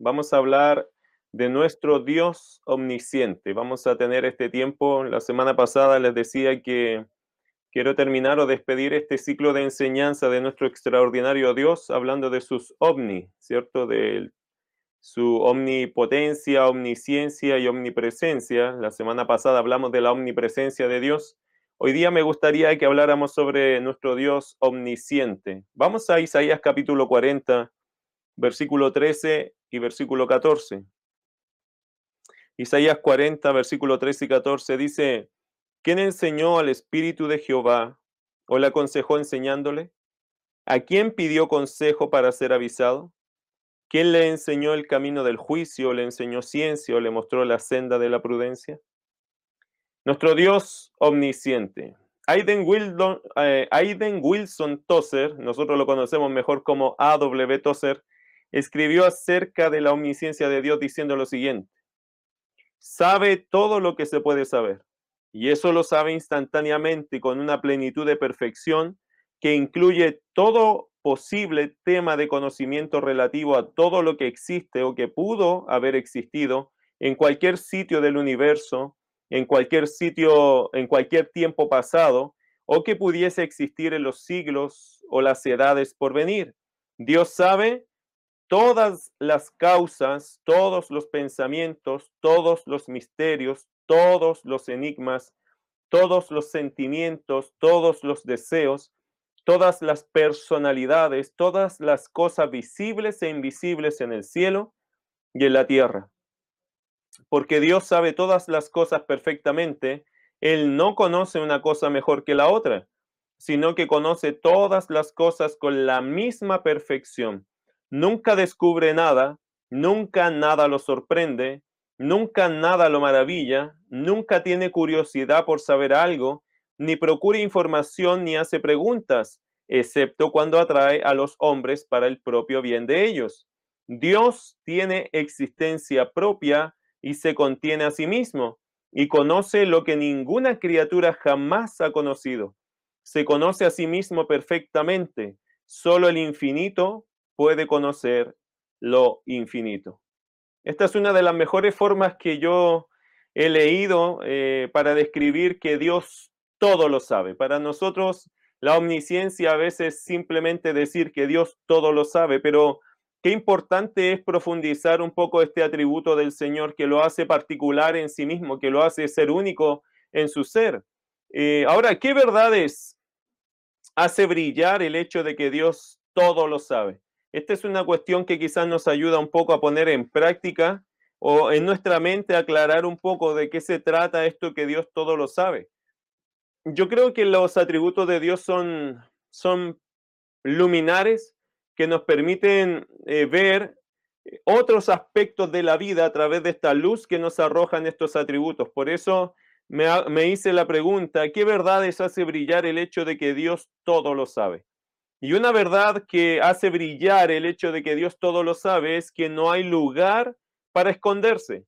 Vamos a hablar de nuestro Dios omnisciente. Vamos a tener este tiempo. La semana pasada les decía que quiero terminar o despedir este ciclo de enseñanza de nuestro extraordinario Dios hablando de sus omni, ¿cierto? De su omnipotencia, omnisciencia y omnipresencia. La semana pasada hablamos de la omnipresencia de Dios. Hoy día me gustaría que habláramos sobre nuestro Dios omnisciente. Vamos a Isaías capítulo 40, versículo 13 y versículo 14. Isaías 40, versículo 13 y 14 dice, ¿quién enseñó al Espíritu de Jehová o le aconsejó enseñándole? ¿A quién pidió consejo para ser avisado? ¿Quién le enseñó el camino del juicio, le enseñó ciencia o le mostró la senda de la prudencia? Nuestro Dios omnisciente. Aiden Wilson, eh, Aiden Wilson Tozer, nosotros lo conocemos mejor como A.W. Tozer, escribió acerca de la omnisciencia de Dios diciendo lo siguiente sabe todo lo que se puede saber. Y eso lo sabe instantáneamente con una plenitud de perfección que incluye todo posible tema de conocimiento relativo a todo lo que existe o que pudo haber existido en cualquier sitio del universo, en cualquier sitio, en cualquier tiempo pasado, o que pudiese existir en los siglos o las edades por venir. Dios sabe todas las causas, todos los pensamientos, todos los misterios, todos los enigmas, todos los sentimientos, todos los deseos, todas las personalidades, todas las cosas visibles e invisibles en el cielo y en la tierra. Porque Dios sabe todas las cosas perfectamente, Él no conoce una cosa mejor que la otra, sino que conoce todas las cosas con la misma perfección nunca descubre nada, nunca nada lo sorprende, nunca nada lo maravilla, nunca tiene curiosidad por saber algo, ni procura información ni hace preguntas, excepto cuando atrae a los hombres para el propio bien de ellos. Dios tiene existencia propia y se contiene a sí mismo y conoce lo que ninguna criatura jamás ha conocido. Se conoce a sí mismo perfectamente. Solo el infinito puede conocer lo infinito. Esta es una de las mejores formas que yo he leído eh, para describir que Dios todo lo sabe. Para nosotros la omnisciencia a veces simplemente decir que Dios todo lo sabe, pero qué importante es profundizar un poco este atributo del Señor que lo hace particular en sí mismo, que lo hace ser único en su ser. Eh, ahora, ¿qué verdades hace brillar el hecho de que Dios todo lo sabe? Esta es una cuestión que quizás nos ayuda un poco a poner en práctica o en nuestra mente aclarar un poco de qué se trata esto que Dios todo lo sabe. Yo creo que los atributos de Dios son, son luminares que nos permiten eh, ver otros aspectos de la vida a través de esta luz que nos arrojan estos atributos. Por eso me, me hice la pregunta, ¿qué verdades hace brillar el hecho de que Dios todo lo sabe? Y una verdad que hace brillar el hecho de que Dios todo lo sabe es que no hay lugar para esconderse.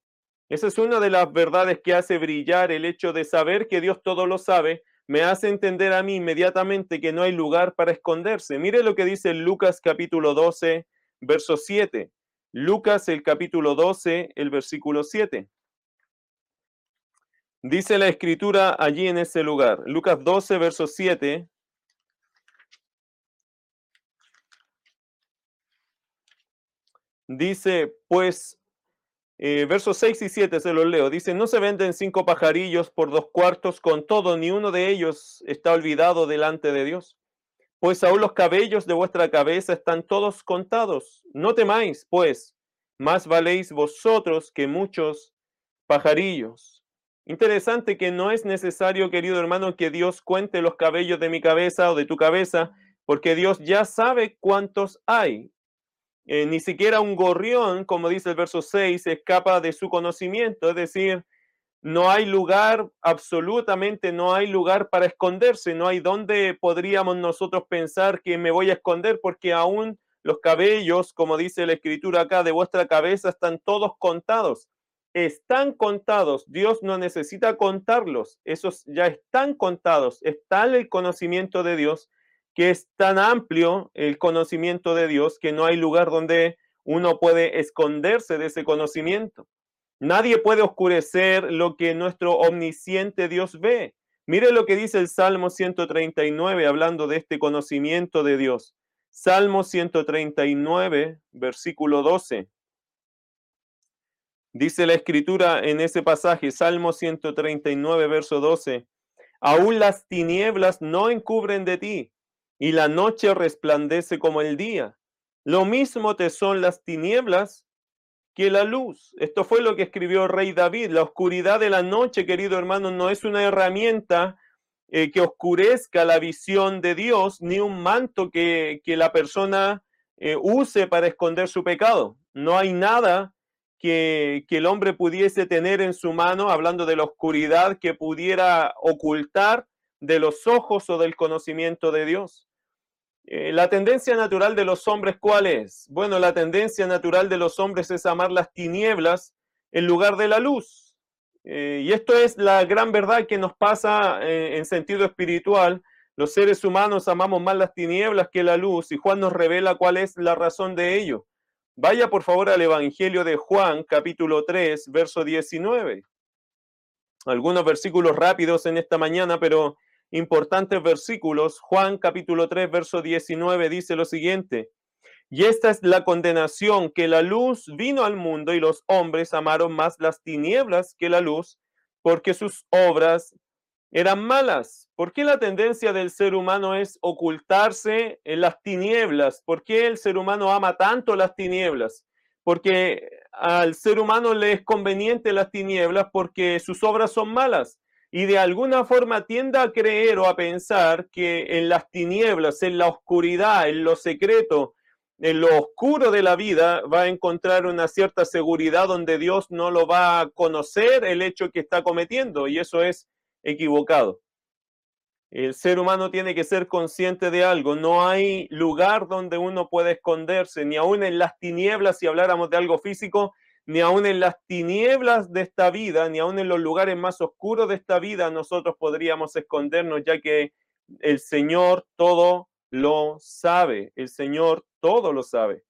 Esa es una de las verdades que hace brillar el hecho de saber que Dios todo lo sabe. Me hace entender a mí inmediatamente que no hay lugar para esconderse. Mire lo que dice Lucas capítulo 12, verso 7. Lucas el capítulo 12, el versículo 7. Dice la escritura allí en ese lugar. Lucas 12, verso 7. Dice, pues, eh, versos 6 y 7 se los leo. Dice, no se venden cinco pajarillos por dos cuartos, con todo, ni uno de ellos está olvidado delante de Dios. Pues aún los cabellos de vuestra cabeza están todos contados. No temáis, pues, más valéis vosotros que muchos pajarillos. Interesante que no es necesario, querido hermano, que Dios cuente los cabellos de mi cabeza o de tu cabeza, porque Dios ya sabe cuántos hay. Eh, ni siquiera un gorrión, como dice el verso 6, escapa de su conocimiento, es decir, no hay lugar, absolutamente no hay lugar para esconderse, no hay donde podríamos nosotros pensar que me voy a esconder, porque aún los cabellos, como dice la escritura acá, de vuestra cabeza están todos contados. Están contados, Dios no necesita contarlos, esos ya están contados, está el conocimiento de Dios que es tan amplio el conocimiento de Dios que no hay lugar donde uno puede esconderse de ese conocimiento. Nadie puede oscurecer lo que nuestro omnisciente Dios ve. Mire lo que dice el Salmo 139 hablando de este conocimiento de Dios. Salmo 139, versículo 12. Dice la escritura en ese pasaje, Salmo 139, verso 12, aún las tinieblas no encubren de ti, y la noche resplandece como el día. Lo mismo te son las tinieblas que la luz. Esto fue lo que escribió el rey David. La oscuridad de la noche, querido hermano, no es una herramienta eh, que oscurezca la visión de Dios, ni un manto que, la persona eh, use para esconder su pecado. No hay nada que, el hombre pudiese tener en su mano, hablando de la oscuridad, que pudiera ocultar de los ojos o del conocimiento de Dios. Eh, la tendencia natural de los hombres, ¿cuál es? Bueno, la tendencia natural de los hombres es amar las tinieblas en lugar de la luz. Eh, y esto es la gran verdad que nos pasa eh, en sentido espiritual. Los seres humanos amamos más las tinieblas que la luz y Juan nos revela cuál es la razón de ello. Vaya por favor al Evangelio de Juan, capítulo 3, verso 19. Algunos versículos rápidos en esta mañana, pero importantes versículos. Juan, capítulo 3, verso 19 dice lo siguiente. Y esta es la condenación, que la luz vino al mundo y los hombres amaron más las tinieblas que la luz, porque sus obras eran malas. ¿Por qué la tendencia del ser humano es ocultarse en las tinieblas? ¿Por qué el ser humano ama tanto las tinieblas? Porque al ser humano le es conveniente las tinieblas porque sus obras son malas y de alguna forma tiende a creer o a pensar que en las tinieblas, en la oscuridad, en lo secreto, en lo oscuro de la vida va a encontrar una cierta seguridad donde Dios no lo va a conocer el hecho que está cometiendo y eso es equivocado. El ser humano tiene que ser consciente de algo. No hay lugar donde uno pueda esconderse, ni aún en las tinieblas, si habláramos de algo físico, ni aún en las tinieblas de esta vida, ni aún en los lugares más oscuros de esta vida, nosotros podríamos escondernos, ya que el Señor todo lo sabe. El Señor todo lo sabe.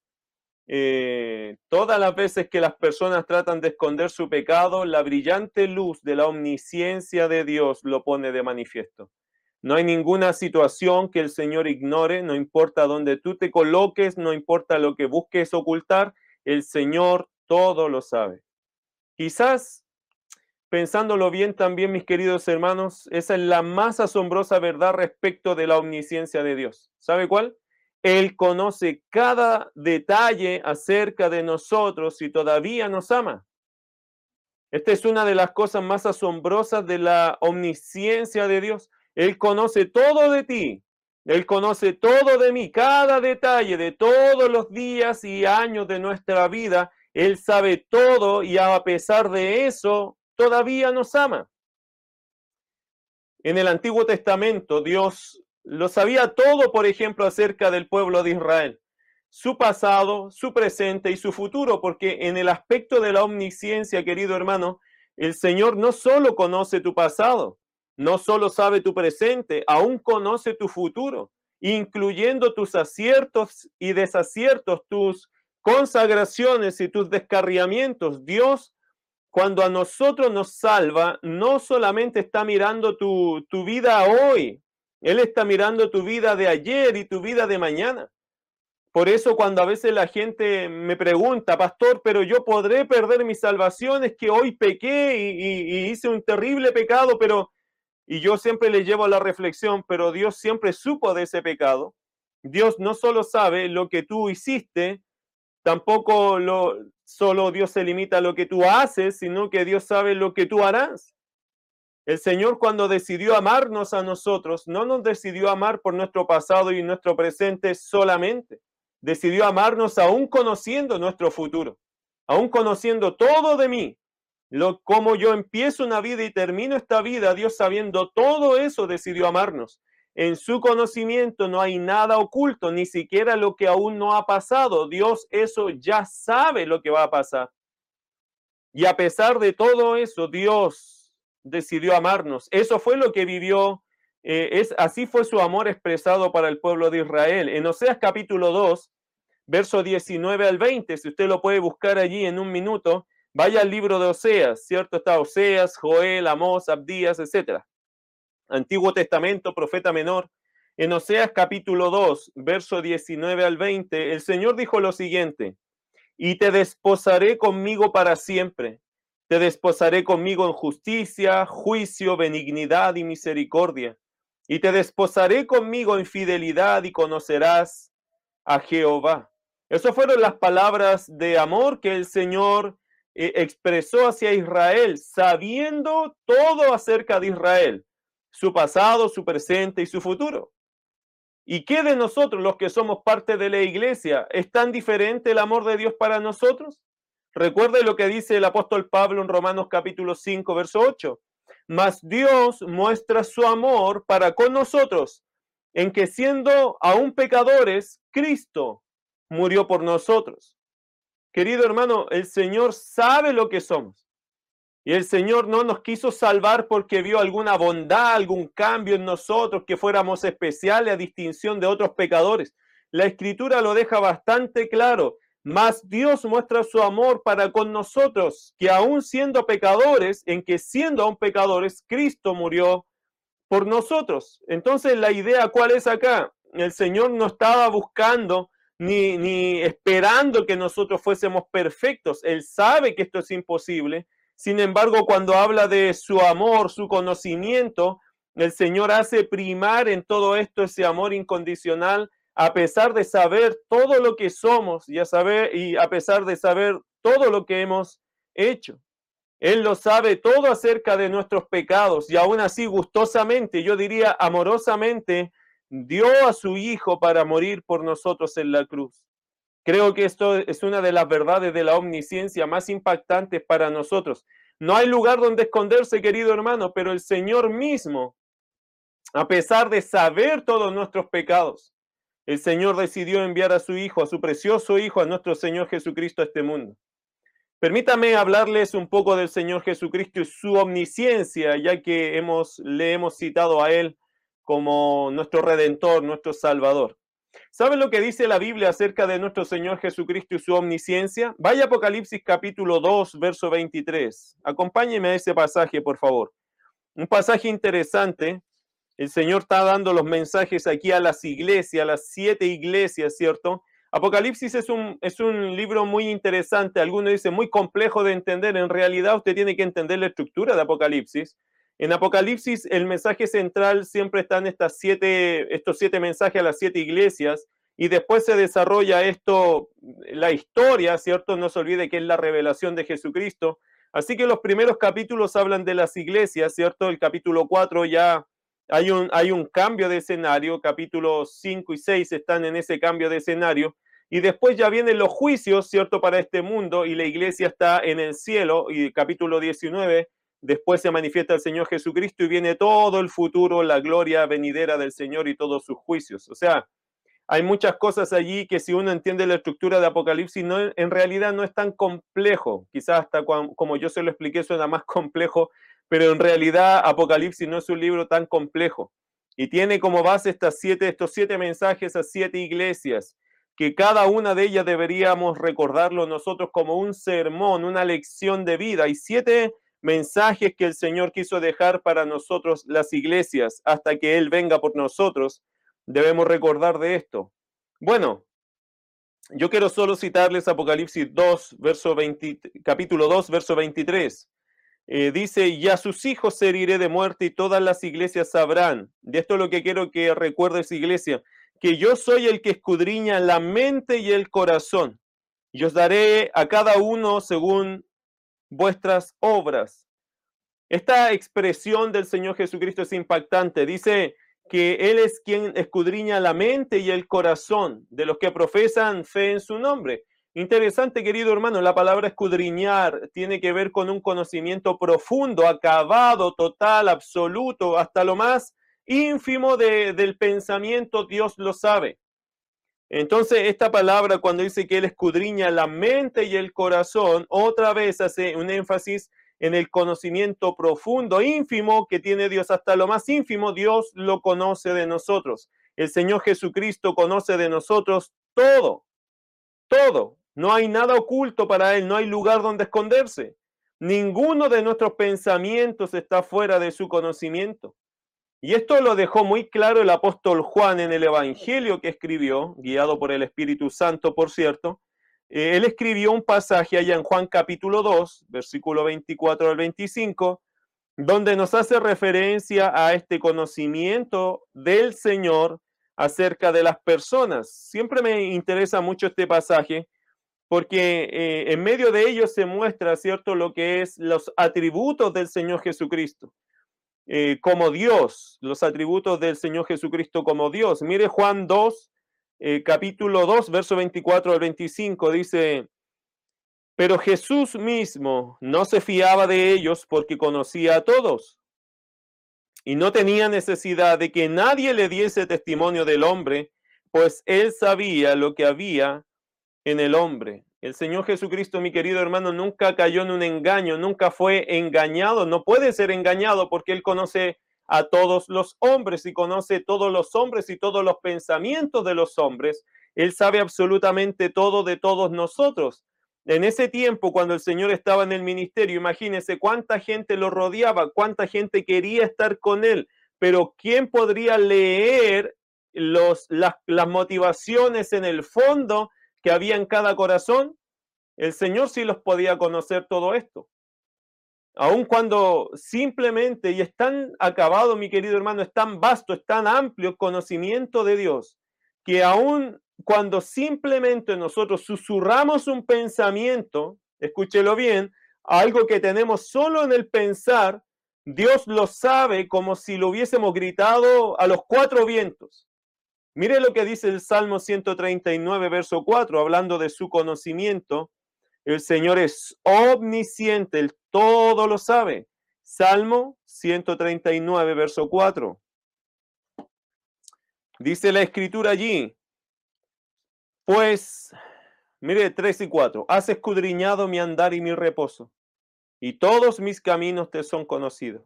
Eh, todas las veces que las personas tratan de esconder su pecado, la brillante luz de la omnisciencia de Dios lo pone de manifiesto. No hay ninguna situación que el Señor ignore, no importa dónde tú te coloques, no importa lo que busques ocultar, el Señor todo lo sabe. Quizás, pensándolo bien también, mis queridos hermanos, esa es la más asombrosa verdad respecto de la omnisciencia de Dios. ¿Sabe cuál? Él conoce cada detalle acerca de nosotros y todavía nos ama. Esta es una de las cosas más asombrosas de la omnisciencia de Dios. Él conoce todo de ti. Él conoce todo de mí, cada detalle de todos los días y años de nuestra vida. Él sabe todo y a pesar de eso, todavía nos ama. En el Antiguo Testamento, Dios lo sabía todo, por ejemplo, acerca del pueblo de Israel, su pasado, su presente y su futuro, porque en el aspecto de la omnisciencia, querido hermano, el Señor no solo conoce tu pasado, no solo sabe tu presente, aún conoce tu futuro, incluyendo tus aciertos y desaciertos, tus consagraciones y tus descarriamientos. Dios, cuando a nosotros nos salva, no solamente está mirando tu, tu vida hoy, él está mirando tu vida de ayer y tu vida de mañana. Por eso cuando a veces la gente me pregunta, pastor, pero yo podré perder mi salvación, es que hoy pequé y, hice un terrible pecado, pero, y yo siempre le llevo a la reflexión, pero Dios siempre supo de ese pecado. Dios no solo sabe lo que tú hiciste, tampoco lo, solo Dios se limita a lo que tú haces, sino que Dios sabe lo que tú harás. El Señor cuando decidió amarnos a nosotros, no nos decidió amar por nuestro pasado y nuestro presente solamente. Decidió amarnos aún conociendo nuestro futuro, aún conociendo todo de mí. Lo, como yo empiezo una vida y termino esta vida, Dios sabiendo todo eso decidió amarnos. En su conocimiento no hay nada oculto, ni siquiera lo que aún no ha pasado. Dios eso ya sabe lo que va a pasar. Y a pesar de todo eso, Dios decidió amarnos. Eso fue lo que vivió, eh, es, así fue su amor expresado para el pueblo de Israel. En Oseas capítulo 2, verso 19 al 20, si usted lo puede buscar allí en un minuto, vaya al libro de Oseas, ¿cierto? Está Oseas, Joel, Amós, Abdías, etc. Antiguo Testamento, profeta menor. En Oseas capítulo 2, verso 19 al 20, el Señor dijo lo siguiente, y te desposaré conmigo para siempre, te desposaré conmigo en justicia, juicio, benignidad y misericordia, y te desposaré conmigo en fidelidad y conocerás a Jehová. Esas fueron las palabras de amor que el Señor eh, expresó hacia Israel, sabiendo todo acerca de Israel, su pasado, su presente y su futuro. ¿Y qué de nosotros, los que somos parte de la iglesia? ¿Es tan diferente el amor de Dios para nosotros? Recuerde lo que dice el apóstol Pablo en Romanos capítulo 5, verso 8. Mas Dios muestra su amor para con nosotros, en que siendo aún pecadores, Cristo murió por nosotros. Querido hermano, el Señor sabe lo que somos. Y el Señor no nos quiso salvar porque vio alguna bondad, algún cambio en nosotros, que fuéramos especiales a distinción de otros pecadores. La escritura lo deja bastante claro. Mas Dios muestra su amor para con nosotros, que aún siendo pecadores, en que siendo aún pecadores, Cristo murió por nosotros. Entonces la idea, ¿cuál es acá? El Señor no estaba buscando ni, ni esperando que nosotros fuésemos perfectos. Él sabe que esto es imposible. Sin embargo, cuando habla de su amor, su conocimiento, el Señor hace primar en todo esto ese amor incondicional a pesar de saber todo lo que somos y a, saber, y a pesar de saber todo lo que hemos hecho. Él lo sabe todo acerca de nuestros pecados y aún así gustosamente, yo diría amorosamente, dio a su Hijo para morir por nosotros en la cruz. Creo que esto es una de las verdades de la omnisciencia más impactantes para nosotros. No hay lugar donde esconderse, querido hermano, pero el Señor mismo, a pesar de saber todos nuestros pecados, el Señor decidió enviar a su Hijo, a su precioso Hijo, a nuestro Señor Jesucristo a este mundo. Permítame hablarles un poco del Señor Jesucristo y su omnisciencia, ya que le hemos citado a Él como nuestro Redentor, nuestro Salvador. ¿Saben lo que dice la Biblia acerca de nuestro Señor Jesucristo y su omnisciencia? Vaya Apocalipsis capítulo 2, verso 23. Acompáñeme a ese pasaje, por favor. Un pasaje interesante el Señor está dando los mensajes aquí a las iglesias, a las siete iglesias, ¿cierto? Apocalipsis es un, es un libro muy interesante, algunos dicen muy complejo de entender, en realidad usted tiene que entender la estructura de Apocalipsis. En Apocalipsis el mensaje central siempre está en estas siete, estos siete mensajes a las siete iglesias y después se desarrolla esto, la historia, ¿cierto? No se olvide que es la revelación de Jesucristo. Así que los primeros capítulos hablan de las iglesias, ¿cierto? El capítulo 4 ya hay un, hay un cambio de escenario, capítulos 5 y 6 están en ese cambio de escenario, y después ya vienen los juicios, ¿cierto?, para este mundo, y la iglesia está en el cielo, y capítulo 19, después se manifiesta el Señor Jesucristo y viene todo el futuro, la gloria venidera del Señor y todos sus juicios. O sea, hay muchas cosas allí que si uno entiende la estructura de Apocalipsis, no, en realidad no es tan complejo. Quizás hasta como yo se lo expliqué suena más complejo pero en realidad Apocalipsis no es un libro tan complejo y tiene como base estas siete, estos siete mensajes a siete iglesias, que cada una de ellas deberíamos recordarlo nosotros como un sermón, una lección de vida. y siete mensajes que el Señor quiso dejar para nosotros las iglesias hasta que Él venga por nosotros. Debemos recordar de esto. Bueno, yo quiero solo citarles Apocalipsis 2, verso 20, capítulo 2, verso 23. Eh, dice, y a sus hijos heriré de muerte y todas las iglesias sabrán. De esto es lo que quiero que recuerdes, iglesia, que yo soy el que escudriña la mente y el corazón. Y os daré a cada uno según vuestras obras. Esta expresión del Señor Jesucristo es impactante. Dice que Él es quien escudriña la mente y el corazón de los que profesan fe en su nombre. Interesante, querido hermano, la palabra escudriñar tiene que ver con un conocimiento profundo, acabado, total, absoluto, hasta lo más ínfimo del pensamiento, Dios lo sabe. Entonces, esta palabra cuando dice que Él escudriña la mente y el corazón, otra vez hace un énfasis en el conocimiento profundo, ínfimo que tiene Dios, hasta lo más ínfimo, Dios lo conoce de nosotros. El Señor Jesucristo conoce de nosotros todo todo. No hay nada oculto para Él, no hay lugar donde esconderse. Ninguno de nuestros pensamientos está fuera de su conocimiento. Y esto lo dejó muy claro el apóstol Juan en el Evangelio que escribió, guiado por el Espíritu Santo, por cierto. Eh, él escribió un pasaje allá en Juan capítulo 2, versículo 24 al 25, donde nos hace referencia a este conocimiento del Señor acerca de las personas. Siempre me interesa mucho este pasaje porque eh, en medio de ello se muestra, ¿cierto?, lo que es los atributos del Señor Jesucristo. Eh, como Dios, los atributos del Señor Jesucristo como Dios. Mire Juan 2, eh, capítulo 2, verso 24 al 25, dice, pero Jesús mismo no se fiaba de ellos porque conocía a todos y no tenía necesidad de que nadie le diese testimonio del hombre, pues él sabía lo que había en el hombre. El Señor Jesucristo, mi querido hermano, nunca cayó en un engaño, nunca fue engañado, no puede ser engañado porque él conoce a todos los hombres y conoce todos los hombres y todos los pensamientos de los hombres. Él sabe absolutamente todo de todos nosotros. En ese tiempo, cuando el Señor estaba en el ministerio, imagínense cuánta gente lo rodeaba, cuánta gente quería estar con él, pero ¿quién podría leer los, las, las motivaciones en el fondo que había en cada corazón? El Señor sí los podía conocer todo esto. Aun cuando simplemente, y es tan acabado, mi querido hermano, es tan vasto, es tan amplio el conocimiento de Dios, que aún cuando simplemente nosotros susurramos un pensamiento, escúchelo bien, algo que tenemos solo en el pensar, Dios lo sabe como si lo hubiésemos gritado a los cuatro vientos. Mire lo que dice el Salmo 139, verso 4, hablando de su conocimiento. El Señor es omnisciente, Él todo lo sabe. Salmo 139, verso 4. Dice la escritura allí, pues, mire, 3 y 4, has escudriñado mi andar y mi reposo, y todos mis caminos te son conocidos.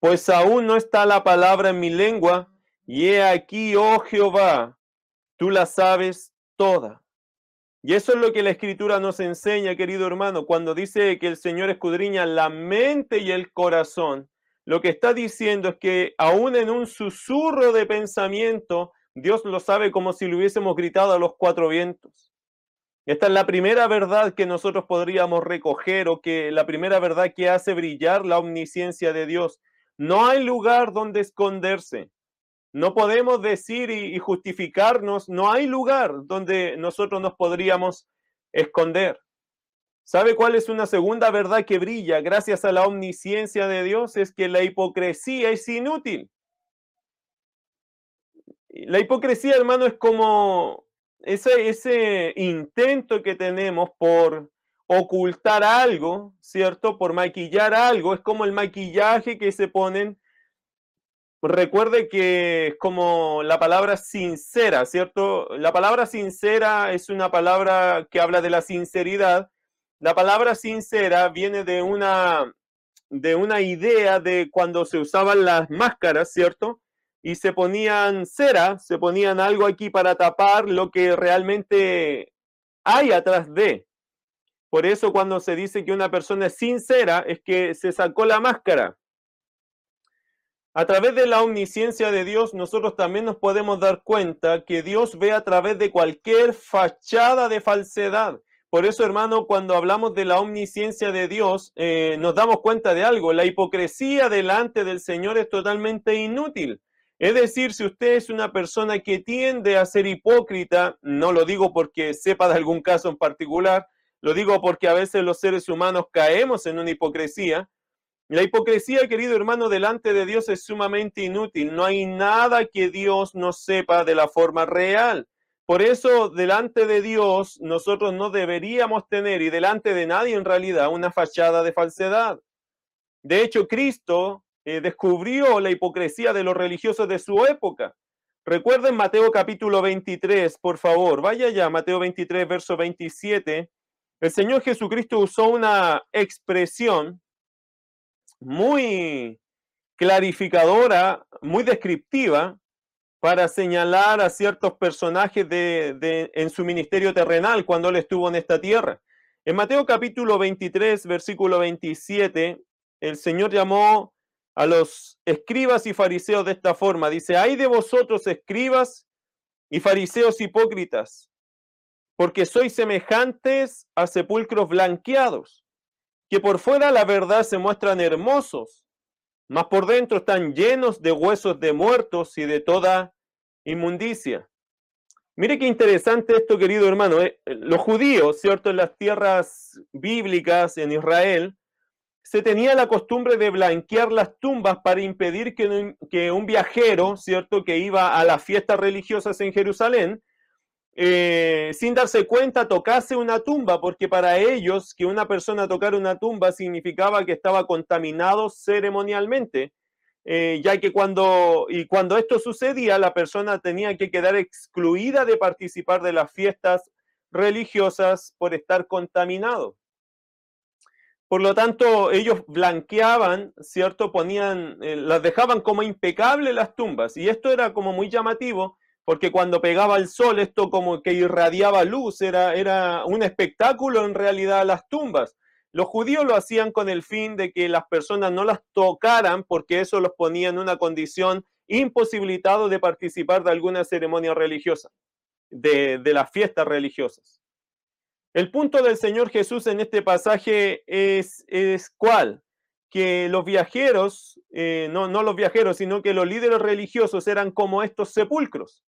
Pues aún no está la palabra en mi lengua, y he aquí, oh Jehová, tú la sabes toda. Y eso es lo que la escritura nos enseña, querido hermano, cuando dice que el Señor escudriña la mente y el corazón. Lo que está diciendo es que aún en un susurro de pensamiento, Dios lo sabe como si lo hubiésemos gritado a los cuatro vientos. Esta es la primera verdad que nosotros podríamos recoger o que la primera verdad que hace brillar la omnisciencia de Dios. No hay lugar donde esconderse. No podemos decir y, justificarnos, no hay lugar donde nosotros nos podríamos esconder. ¿Sabe cuál es una segunda verdad que brilla gracias a la omnisciencia de Dios? Es que la hipocresía es inútil. La hipocresía, hermano, es como ese, ese intento que tenemos por ocultar algo, ¿cierto? Por maquillar algo. Es como el maquillaje que se ponen. Recuerde que es como la palabra sincera, ¿cierto? La palabra sincera es una palabra que habla de la sinceridad. La palabra sincera viene de una, de una idea de cuando se usaban las máscaras, ¿cierto? y se ponían cera, se ponían algo aquí para tapar lo que realmente hay atrás de. Por eso cuando se dice que una persona es sincera es que se sacó la máscara. A través de la omnisciencia de Dios, nosotros también nos podemos dar cuenta que Dios ve a través de cualquier fachada de falsedad. Por eso, hermano, cuando hablamos de la omnisciencia de Dios, eh, nos damos cuenta de algo. La hipocresía delante del Señor es totalmente inútil. Es decir, si usted es una persona que tiende a ser hipócrita, no lo digo porque sepa de algún caso en particular, lo digo porque a veces los seres humanos caemos en una hipocresía. La hipocresía, querido hermano, delante de Dios es sumamente inútil. No hay nada que Dios no sepa de la forma real. Por eso, delante de Dios, nosotros no deberíamos tener, y delante de nadie en realidad, una fachada de falsedad. De hecho, Cristo eh, descubrió la hipocresía de los religiosos de su época. Recuerden Mateo capítulo 23, por favor, vaya ya, Mateo 23, verso 27. El Señor Jesucristo usó una expresión muy clarificadora, muy descriptiva, para señalar a ciertos personajes de, en su ministerio terrenal cuando él estuvo en esta tierra. En Mateo capítulo 23, versículo 27, el Señor llamó a los escribas y fariseos de esta forma. Dice, hay de vosotros escribas y fariseos hipócritas, porque sois semejantes a sepulcros blanqueados, que por fuera la verdad se muestran hermosos, mas por dentro están llenos de huesos de muertos y de toda inmundicia. Mire qué interesante esto, querido hermano. Eh, los judíos, ¿cierto? En las tierras bíblicas, en Israel, se tenía la costumbre de blanquear las tumbas para impedir que un, que un viajero, ¿cierto? Que iba a las fiestas religiosas en Jerusalén, eh, sin darse cuenta tocase una tumba, porque para ellos que una persona tocara una tumba significaba que estaba contaminado ceremonialmente. Eh, ya que cuando, y cuando esto sucedía, la persona tenía que quedar excluida de participar de las fiestas religiosas por estar contaminado. Por lo tanto, ellos blanqueaban, ¿cierto? Ponían, eh, las dejaban como impecables las tumbas. Y esto era como muy llamativo, porque cuando pegaba el sol, esto como que irradiaba luz, era, era un espectáculo en realidad las tumbas. Los judíos lo hacían con el fin de que las personas no las tocaran porque eso los ponía en una condición imposibilitado de participar de alguna ceremonia religiosa, de, de las fiestas religiosas. El punto del Señor Jesús en este pasaje es, es cuál? Que los viajeros, eh, no, no los viajeros, sino que los líderes religiosos eran como estos sepulcros.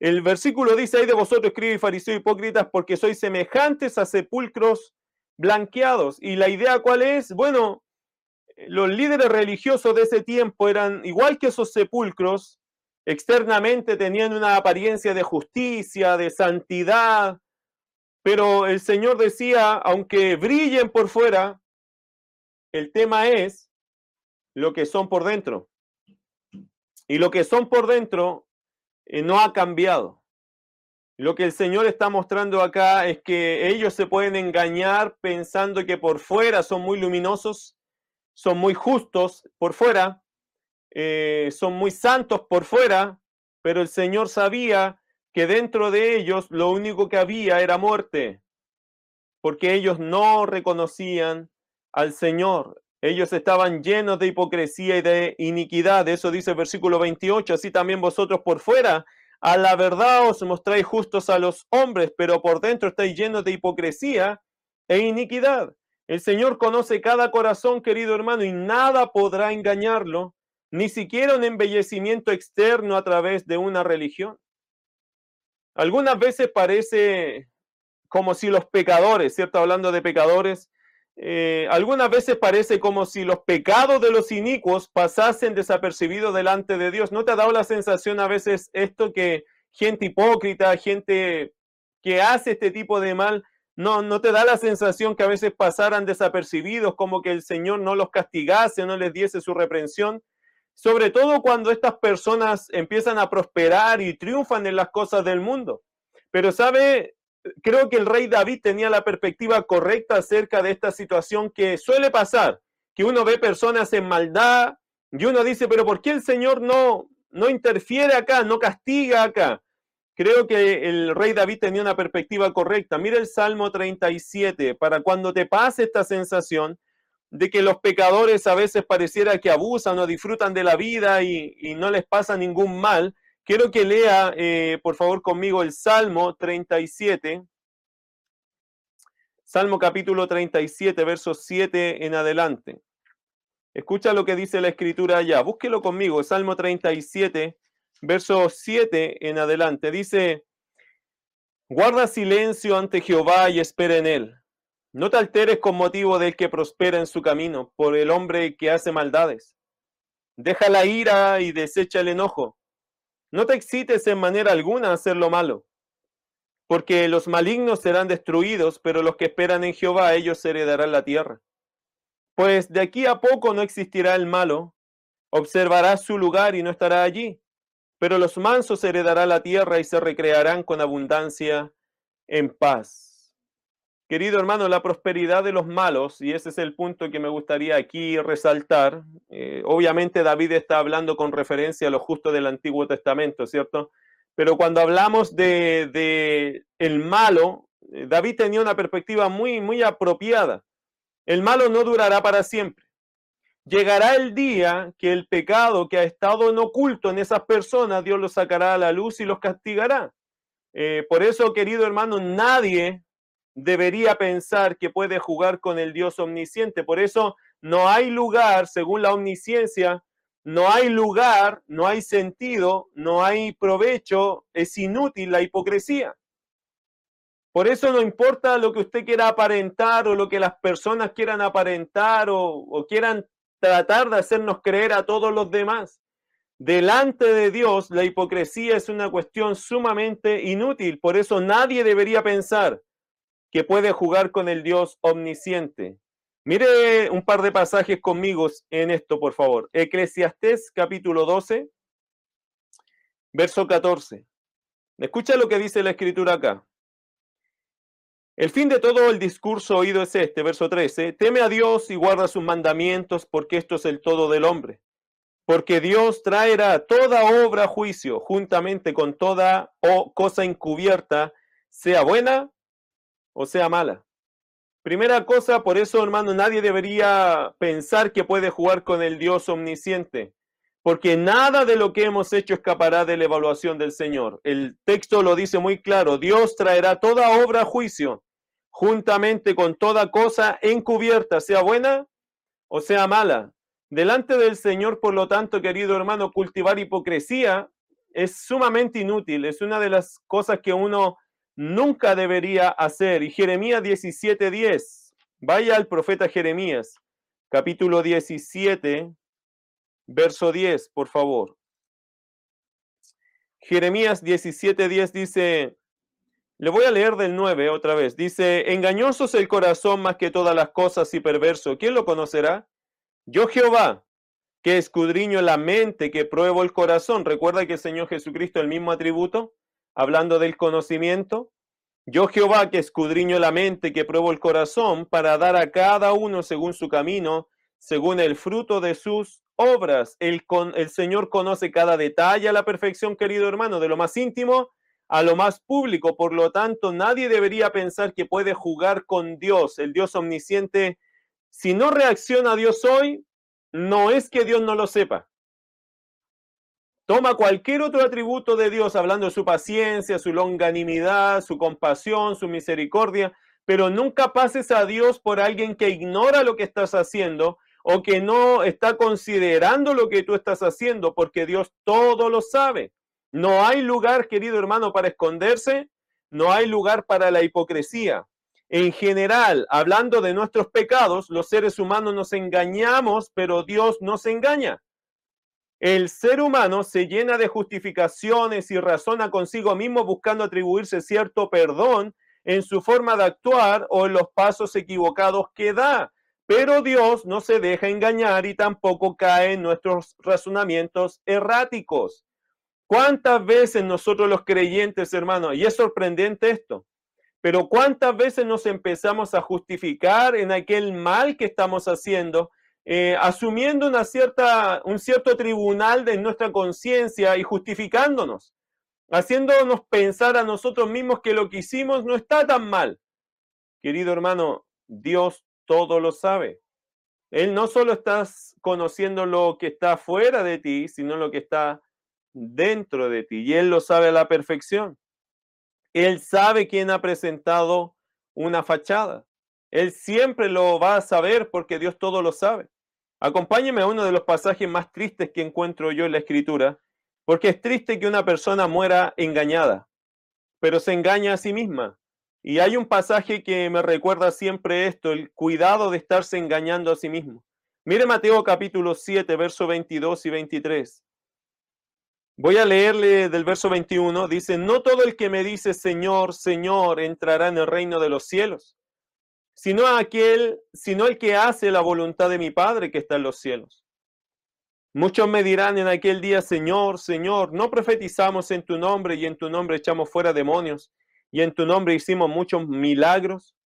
El versículo dice, hay de vosotros, escribe fariseo hipócritas, porque sois semejantes a sepulcros blanqueados. ¿Y la idea cuál es? Bueno, los líderes religiosos de ese tiempo eran igual que esos sepulcros, externamente tenían una apariencia de justicia, de santidad, pero el Señor decía, aunque brillen por fuera, el tema es lo que son por dentro. Y lo que son por dentro eh, no ha cambiado. Lo que el Señor está mostrando acá es que ellos se pueden engañar pensando que por fuera son muy luminosos, son muy justos por fuera, eh, son muy santos por fuera, pero el Señor sabía que dentro de ellos lo único que había era muerte, porque ellos no reconocían al Señor. Ellos estaban llenos de hipocresía y de iniquidad. Eso dice el versículo 28. Así también vosotros por fuera a la verdad os mostráis justos a los hombres, pero por dentro estáis llenos de hipocresía e iniquidad. El Señor conoce cada corazón, querido hermano, y nada podrá engañarlo, ni siquiera un embellecimiento externo a través de una religión. Algunas veces parece como si los pecadores, ¿cierto? Hablando de pecadores, eh, algunas veces parece como si los pecados de los inicuos pasasen desapercibidos delante de Dios. ¿No te ha dado la sensación a veces esto que gente hipócrita, gente que hace este tipo de mal, no, no te da la sensación que a veces pasaran desapercibidos, como que el Señor no los castigase, no les diese su reprensión? Sobre todo cuando estas personas empiezan a prosperar y triunfan en las cosas del mundo. Pero sabe, creo que el rey David tenía la perspectiva correcta acerca de esta situación que suele pasar, que uno ve personas en maldad y uno dice, pero ¿por qué el Señor no, no interfiere acá, no castiga acá? Creo que el rey David tenía una perspectiva correcta. Mira el Salmo 37, para cuando te pase esta sensación de que los pecadores a veces pareciera que abusan o disfrutan de la vida y, y no les pasa ningún mal, Quiero que lea, eh, por favor, conmigo el Salmo 37. Salmo capítulo 37, versos 7 en adelante. Escucha lo que dice la escritura allá. Búsquelo conmigo. Salmo 37, versos 7 en adelante. Dice, guarda silencio ante Jehová y espera en él. No te alteres con motivo del que prospera en su camino, por el hombre que hace maldades. Deja la ira y desecha el enojo no te excites en manera alguna a hacer lo malo, porque los malignos serán destruidos, pero los que esperan en Jehová, ellos heredarán la tierra. Pues de aquí a poco no existirá el malo, observará su lugar y no estará allí, pero los mansos heredarán la tierra y se recrearán con abundancia en paz. Querido hermano, la prosperidad de los malos, y ese es el punto que me gustaría aquí resaltar, eh, obviamente David está hablando con referencia a los justos del Antiguo Testamento, ¿cierto? Pero cuando hablamos de, de el malo, eh, David tenía una perspectiva muy, muy apropiada. El malo no durará para siempre. Llegará el día que el pecado que ha estado en oculto en esas personas, Dios los sacará a la luz y los castigará. Eh, por eso, querido hermano, nadie debería pensar que puede jugar con el Dios omnisciente. Por eso no hay lugar, según la omnisciencia, no hay lugar, no hay sentido, no hay provecho, es inútil la hipocresía. Por eso no importa lo que usted quiera aparentar o lo que las personas quieran aparentar o, quieran tratar de hacernos creer a todos los demás. Delante de Dios, la hipocresía es una cuestión sumamente inútil. Por eso nadie debería pensar que puede jugar con el Dios omnisciente. Mire un par de pasajes conmigo en esto, por favor. Eclesiastés capítulo 12, verso 14. Escucha lo que dice la escritura acá. El fin de todo el discurso oído es este, verso 13. Teme a Dios y guarda sus mandamientos, porque esto es el todo del hombre. Porque Dios traerá toda obra a juicio, juntamente con toda cosa encubierta, sea buena o sea mala. Primera cosa, por eso, hermano, nadie debería pensar que puede jugar con el Dios omnisciente, porque nada de lo que hemos hecho escapará de la evaluación del Señor. El texto lo dice muy claro, Dios traerá toda obra a juicio, juntamente con toda cosa encubierta, sea buena o sea mala. Delante del Señor, por lo tanto, querido hermano, cultivar hipocresía es sumamente inútil, es una de las cosas que uno nunca debería hacer. Y Jeremías 17:10, vaya al profeta Jeremías, capítulo 17, verso 10, por favor. Jeremías 17:10 dice, le voy a leer del 9 otra vez, dice, engañoso es el corazón más que todas las cosas y perverso. ¿Quién lo conocerá? Yo Jehová, que escudriño la mente, que pruebo el corazón. Recuerda que el Señor Jesucristo el mismo atributo hablando del conocimiento. Yo Jehová que escudriño la mente, que pruebo el corazón, para dar a cada uno según su camino, según el fruto de sus obras. El, con, el Señor conoce cada detalle a la perfección, querido hermano, de lo más íntimo a lo más público. Por lo tanto, nadie debería pensar que puede jugar con Dios, el Dios omnisciente. Si no reacciona a Dios hoy, no es que Dios no lo sepa. Toma cualquier otro atributo de Dios, hablando de su paciencia, su longanimidad, su compasión, su misericordia, pero nunca pases a Dios por alguien que ignora lo que estás haciendo o que no está considerando lo que tú estás haciendo, porque Dios todo lo sabe. No hay lugar, querido hermano, para esconderse, no hay lugar para la hipocresía. En general, hablando de nuestros pecados, los seres humanos nos engañamos, pero Dios nos engaña. El ser humano se llena de justificaciones y razona consigo mismo buscando atribuirse cierto perdón en su forma de actuar o en los pasos equivocados que da. Pero Dios no se deja engañar y tampoco cae en nuestros razonamientos erráticos. ¿Cuántas veces nosotros los creyentes, hermanos, y es sorprendente esto, pero cuántas veces nos empezamos a justificar en aquel mal que estamos haciendo eh, asumiendo una cierta, un cierto tribunal de nuestra conciencia y justificándonos, haciéndonos pensar a nosotros mismos que lo que hicimos no está tan mal. Querido hermano, Dios todo lo sabe. Él no solo está conociendo lo que está fuera de ti, sino lo que está dentro de ti. Y Él lo sabe a la perfección. Él sabe quién ha presentado una fachada. Él siempre lo va a saber porque Dios todo lo sabe. Acompáñeme a uno de los pasajes más tristes que encuentro yo en la escritura, porque es triste que una persona muera engañada, pero se engaña a sí misma. Y hay un pasaje que me recuerda siempre esto, el cuidado de estarse engañando a sí mismo. Mire Mateo capítulo 7, verso 22 y 23. Voy a leerle del verso 21. Dice, no todo el que me dice Señor, Señor, entrará en el reino de los cielos, sino aquel, sino el que hace la voluntad de mi Padre que está en los cielos. Muchos me dirán en aquel día, Señor, Señor, no profetizamos en tu nombre y en tu nombre echamos fuera demonios y en tu nombre hicimos muchos milagros.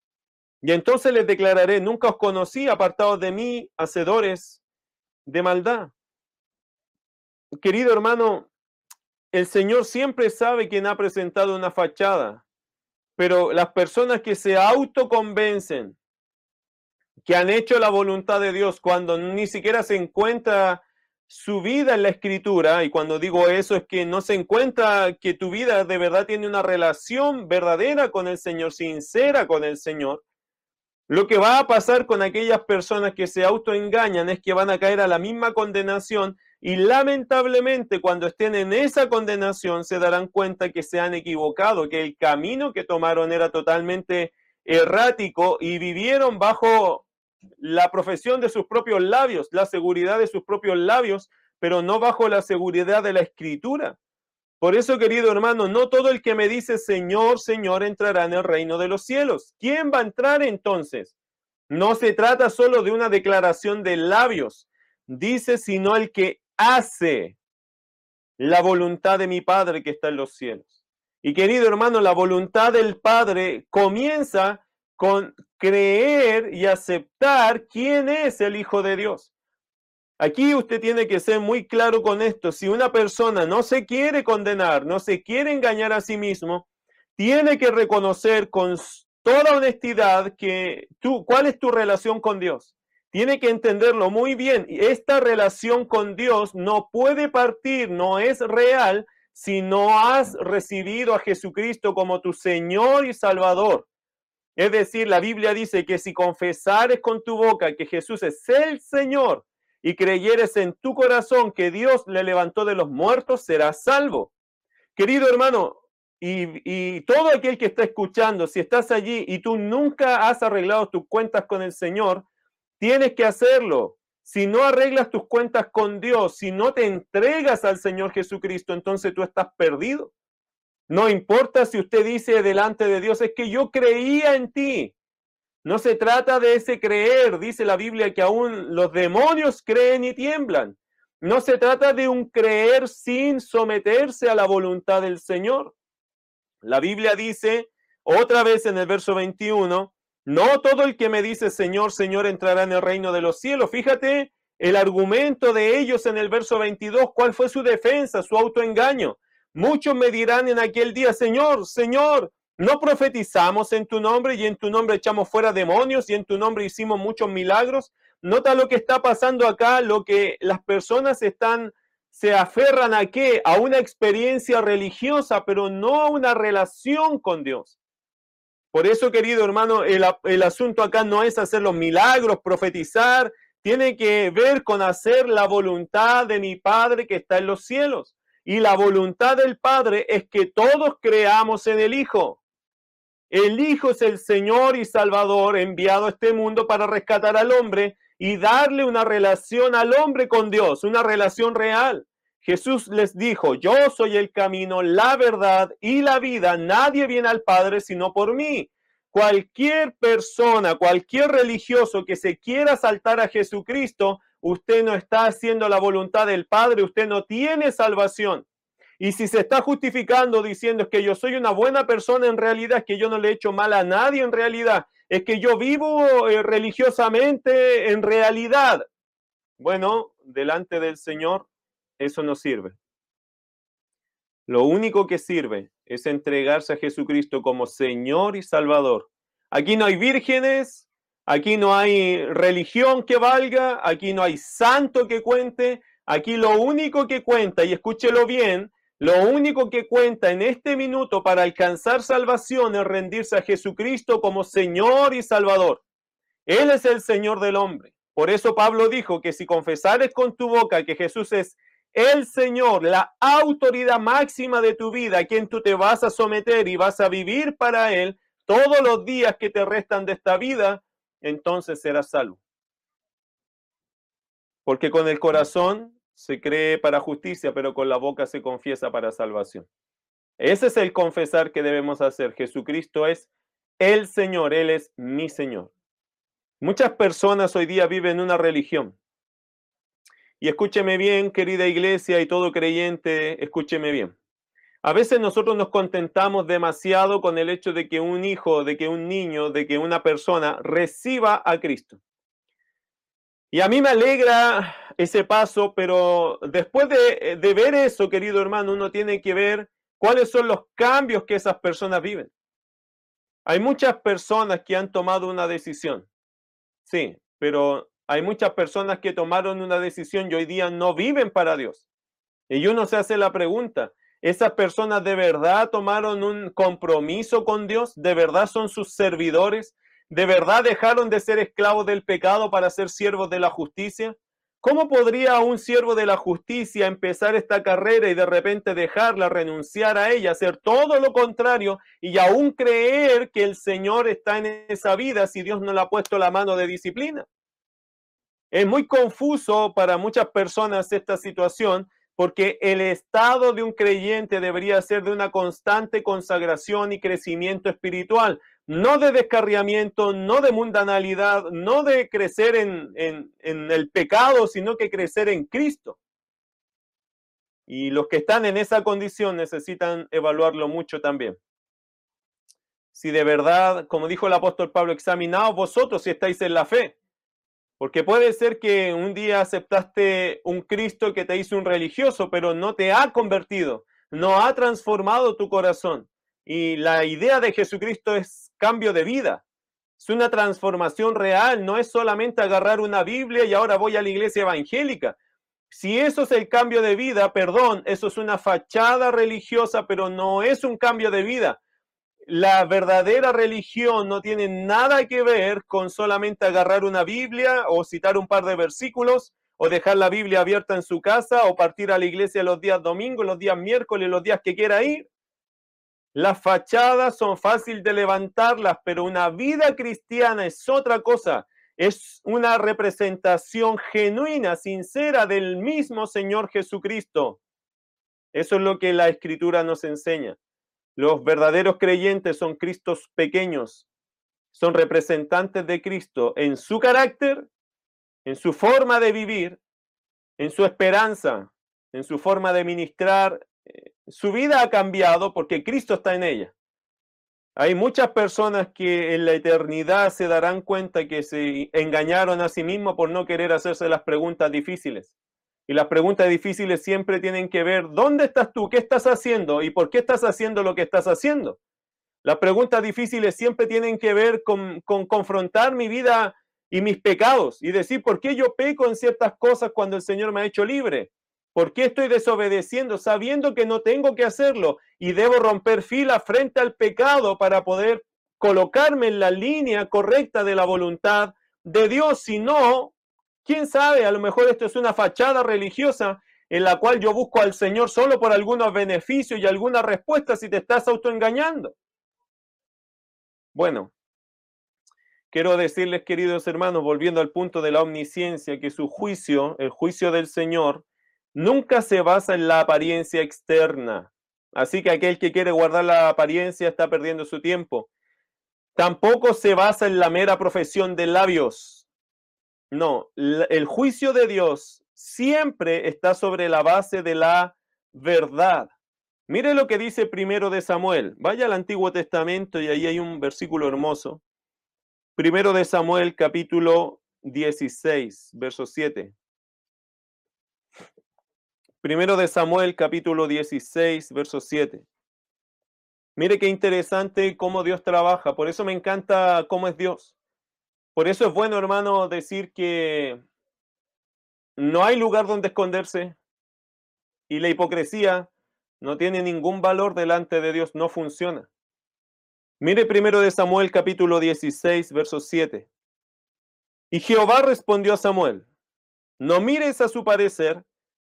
Y entonces les declararé, nunca os conocí, apartados de mí, hacedores de maldad. Querido hermano, el Señor siempre sabe quién ha presentado una fachada, pero las personas que se autoconvencen, que han hecho la voluntad de Dios cuando ni siquiera se encuentra su vida en la escritura, y cuando digo eso es que no se encuentra que tu vida de verdad tiene una relación verdadera con el Señor, sincera con el Señor, lo que va a pasar con aquellas personas que se autoengañan es que van a caer a la misma condenación y lamentablemente cuando estén en esa condenación se darán cuenta que se han equivocado, que el camino que tomaron era totalmente errático y vivieron bajo la profesión de sus propios labios, la seguridad de sus propios labios, pero no bajo la seguridad de la escritura. Por eso, querido hermano, no todo el que me dice Señor, Señor entrará en el reino de los cielos. ¿Quién va a entrar entonces? No se trata solo de una declaración de labios, dice, sino el que hace la voluntad de mi Padre que está en los cielos. Y querido hermano, la voluntad del Padre comienza con creer y aceptar quién es el Hijo de Dios. Aquí usted tiene que ser muy claro con esto. Si una persona no se quiere condenar, no se quiere engañar a sí mismo, tiene que reconocer con toda honestidad que tú, cuál es tu relación con Dios. Tiene que entenderlo muy bien. Esta relación con Dios no puede partir, no es real si no has recibido a Jesucristo como tu Señor y Salvador. Es decir, la Biblia dice que si confesares con tu boca que Jesús es el Señor y creyeres en tu corazón que Dios le levantó de los muertos, serás salvo. Querido hermano, y, y, todo aquel que está escuchando, si estás allí y tú nunca has arreglado tus cuentas con el Señor, tienes que hacerlo. Si no arreglas tus cuentas con Dios, si no te entregas al Señor Jesucristo, entonces tú estás perdido. No importa si usted dice delante de Dios, es que yo creía en ti. No se trata de ese creer, dice la Biblia, que aún los demonios creen y tiemblan. No se trata de un creer sin someterse a la voluntad del Señor. La Biblia dice otra vez en el verso 21, no todo el que me dice Señor, Señor entrará en el reino de los cielos. Fíjate el argumento de ellos en el verso 22, cuál fue su defensa, su autoengaño. Muchos me dirán en aquel día, Señor, Señor, no profetizamos en tu nombre y en tu nombre echamos fuera demonios y en tu nombre hicimos muchos milagros. Nota lo que está pasando acá, lo que las personas están, se aferran a qué? A una experiencia religiosa, pero no a una relación con Dios. Por eso, querido hermano, el, asunto acá no es hacer los milagros, profetizar, tiene que ver con hacer la voluntad de mi Padre que está en los cielos. Y la voluntad del Padre es que todos creamos en el Hijo. El Hijo es el Señor y Salvador enviado a este mundo para rescatar al hombre y darle una relación al hombre con Dios, una relación real. Jesús les dijo, yo soy el camino, la verdad y la vida. Nadie viene al Padre sino por mí. Cualquier persona, cualquier religioso que se quiera saltar a Jesucristo usted no está haciendo la voluntad del Padre, usted no tiene salvación. Y si se está justificando diciendo que yo soy una buena persona, en realidad es que yo no le he hecho mal a nadie, en realidad es que yo vivo eh, religiosamente, en realidad. Bueno, delante del Señor, eso no sirve. Lo único que sirve es entregarse a Jesucristo como Señor y Salvador. Aquí no hay vírgenes, Aquí no hay religión que valga, aquí no hay santo que cuente, aquí lo único que cuenta, y escúchelo bien, lo único que cuenta en este minuto para alcanzar salvación es rendirse a Jesucristo como Señor y Salvador. Él es el Señor del hombre. Por eso Pablo dijo que si confesares con tu boca que Jesús es el Señor, la autoridad máxima de tu vida, a quien tú te vas a someter y vas a vivir para Él todos los días que te restan de esta vida, entonces serás salvo. Porque con el corazón se cree para justicia, pero con la boca se confiesa para salvación. Ese es el confesar que debemos hacer. Jesucristo es el Señor, Él es mi Señor. Muchas personas hoy día viven una religión. Y escúcheme bien, querida iglesia y todo creyente, escúcheme bien. A veces nosotros nos contentamos demasiado con el hecho de que un hijo, de que un niño, de que una persona reciba a Cristo. Y a mí me alegra ese paso, pero después de, ver eso, querido hermano, uno tiene que ver cuáles son los cambios que esas personas viven. Hay muchas personas que han tomado una decisión, sí, pero hay muchas personas que tomaron una decisión y hoy día no viven para Dios. Y uno se hace la pregunta, ¿esas personas de verdad tomaron un compromiso con Dios? ¿De verdad son sus servidores? ¿De verdad dejaron de ser esclavos del pecado para ser siervos de la justicia? ¿Cómo podría un siervo de la justicia empezar esta carrera y de repente dejarla, renunciar a ella, hacer todo lo contrario y aún creer que el Señor está en esa vida si Dios no le ha puesto la mano de disciplina? Es muy confuso para muchas personas esta situación porque el estado de un creyente debería ser de una constante consagración y crecimiento espiritual, no de descarriamiento, no de mundanalidad, no de crecer en, en, el pecado, sino que crecer en Cristo. Y los que están en esa condición necesitan evaluarlo mucho también. Si de verdad, como dijo el apóstol Pablo, examinaos vosotros si estáis en la fe. Porque puede ser que un día aceptaste un Cristo que te hizo un religioso, pero no te ha convertido, no ha transformado tu corazón. Y la idea de Jesucristo es cambio de vida. Es una transformación real, no es solamente agarrar una Biblia y ahora voy a la iglesia evangélica. Si eso es el cambio de vida, perdón, eso es una fachada religiosa, pero no es un cambio de vida la verdadera religión no tiene nada que ver con solamente agarrar una Biblia o citar un par de versículos o dejar la Biblia abierta en su casa o partir a la iglesia los días domingos, los días miércoles, los días que quiera ir. Las fachadas son fáciles de levantarlas, pero una vida cristiana es otra cosa. Es una representación genuina, sincera del mismo Señor Jesucristo. Eso es lo que la escritura nos enseña. Los verdaderos creyentes son Cristos pequeños, son representantes de Cristo en su carácter, en su forma de vivir, en su esperanza, en su forma de ministrar. Eh, su vida ha cambiado porque Cristo está en ella. Hay muchas personas que en la eternidad se darán cuenta que se engañaron a sí mismos por no querer hacerse las preguntas difíciles. Y las preguntas difíciles siempre tienen que ver, ¿dónde estás tú? ¿Qué estás haciendo? ¿Y por qué estás haciendo lo que estás haciendo? Las preguntas difíciles siempre tienen que ver con, con confrontar mi vida y mis pecados y decir, ¿por qué yo peco en ciertas cosas cuando el Señor me ha hecho libre? ¿Por qué estoy desobedeciendo sabiendo que no tengo que hacerlo y debo romper fila frente al pecado para poder colocarme en la línea correcta de la voluntad de Dios? Si no, quién sabe, a lo mejor esto es una fachada religiosa en la cual yo busco al Señor solo por algunos beneficios y algunas respuestas si te estás autoengañando. Bueno, quiero decirles, queridos hermanos, volviendo al punto de la omnisciencia, que su juicio, el juicio del Señor, nunca se basa en la apariencia externa. Así que aquel que quiere guardar la apariencia está perdiendo su tiempo. Tampoco se basa en la mera profesión de labios no, el juicio de Dios siempre está sobre la base de la verdad. Mire lo que dice primero de Samuel. Vaya al Antiguo Testamento y ahí hay un versículo hermoso. Primero de Samuel, capítulo 16, verso 7. Primero de Samuel, capítulo 16, verso 7. Mire qué interesante cómo Dios trabaja. Por eso me encanta cómo es Dios. Por eso es bueno, hermano, decir que no hay lugar donde esconderse y la hipocresía no tiene ningún valor delante de Dios, no funciona. Mire primero de Samuel capítulo 16, verso 7. Y Jehová respondió a Samuel, no mires a su parecer.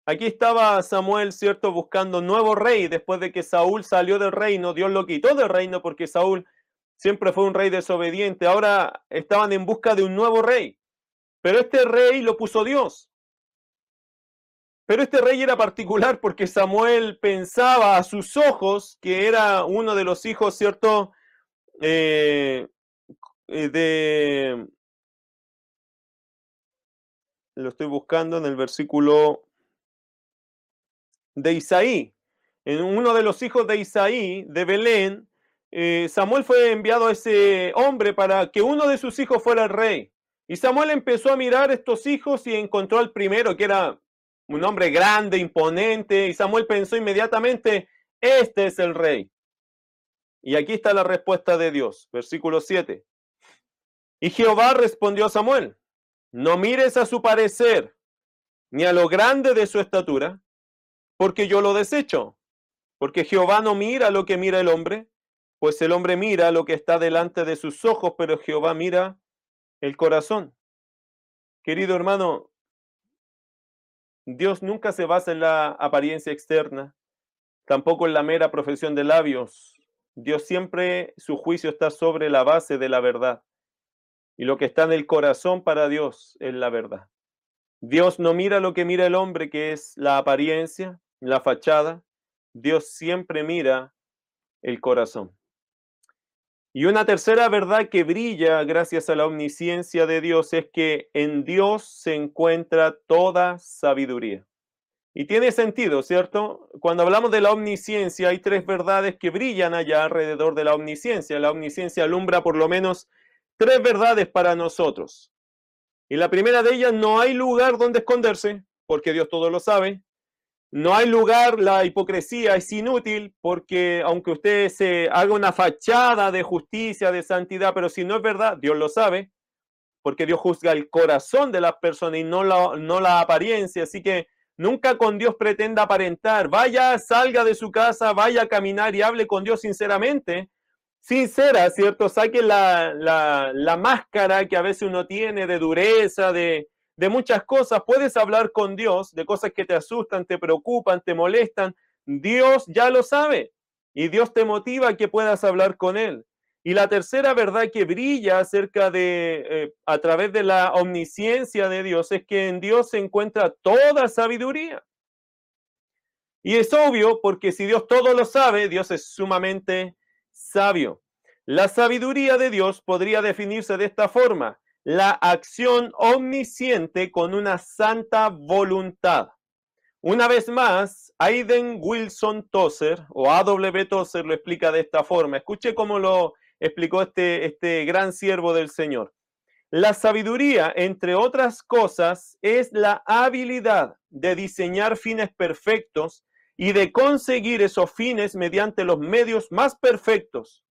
Aquí estaba Samuel, cierto, buscando nuevo rey después de que Saúl salió del reino. Dios lo quitó del reino porque Saúl siempre fue un rey desobediente, ahora estaban en busca de un nuevo rey. Pero este rey lo puso Dios. Pero este rey era particular porque Samuel pensaba a sus ojos que era uno de los hijos, ¿cierto? Eh, eh, de... Lo estoy buscando en el versículo de Isaí. en uno de los hijos de Isaí, de Belén, eh, Samuel fue enviado a ese hombre para que uno de sus hijos fuera el rey. Y Samuel empezó a mirar estos hijos y encontró al primero, que era un hombre grande, imponente, y Samuel pensó inmediatamente, este es el rey. Y aquí está la respuesta de Dios, versículo 7. Y Jehová respondió a Samuel, no mires a su parecer, ni a lo grande de su estatura, porque yo lo desecho. Porque Jehová no mira lo que mira el hombre, pues el hombre mira lo que está delante de sus ojos, pero Jehová mira el corazón. Querido hermano, Dios nunca se basa en la apariencia externa, tampoco en la mera profesión de labios. Dios siempre, su juicio está sobre la base de la verdad. Y lo que está en el corazón para Dios es la verdad. Dios no mira lo que mira el hombre, que es la apariencia, la fachada. Dios siempre mira el corazón. Y una tercera verdad que brilla gracias a la omnisciencia de Dios es que en Dios se encuentra toda sabiduría. Y tiene sentido, ¿cierto? Cuando hablamos de la omnisciencia hay tres verdades que brillan allá alrededor de la omnisciencia. La omnisciencia alumbra por lo menos tres verdades para nosotros. Y la primera de ellas, no hay lugar donde esconderse, porque Dios todo lo sabe. No hay lugar, la hipocresía es inútil porque aunque usted se haga una fachada de justicia, de santidad, pero si no es verdad, Dios lo sabe, porque Dios juzga el corazón de las personas y no la, no la apariencia. Así que nunca con Dios pretenda aparentar. Vaya, salga de su casa, vaya a caminar y hable con Dios sinceramente. Sincera, ¿cierto? Saque la, la, la máscara que a veces uno tiene de dureza, de, de muchas cosas, puedes hablar con Dios de cosas que te asustan, te preocupan, te molestan. Dios ya lo sabe y Dios te motiva a que puedas hablar con Él. Y la tercera verdad que brilla acerca de, eh, a través de la omnisciencia de Dios, es que en Dios se encuentra toda sabiduría. Y es obvio porque si Dios todo lo sabe, Dios es sumamente sabio. La sabiduría de Dios podría definirse de esta forma la acción omnisciente con una santa voluntad. Una vez más, Aiden Wilson Tozer o A.W. Tozer lo explica de esta forma. Escuche cómo lo explicó este, este gran siervo del Señor. La sabiduría, entre otras cosas, es la habilidad de diseñar fines perfectos y de conseguir esos fines mediante los medios más perfectos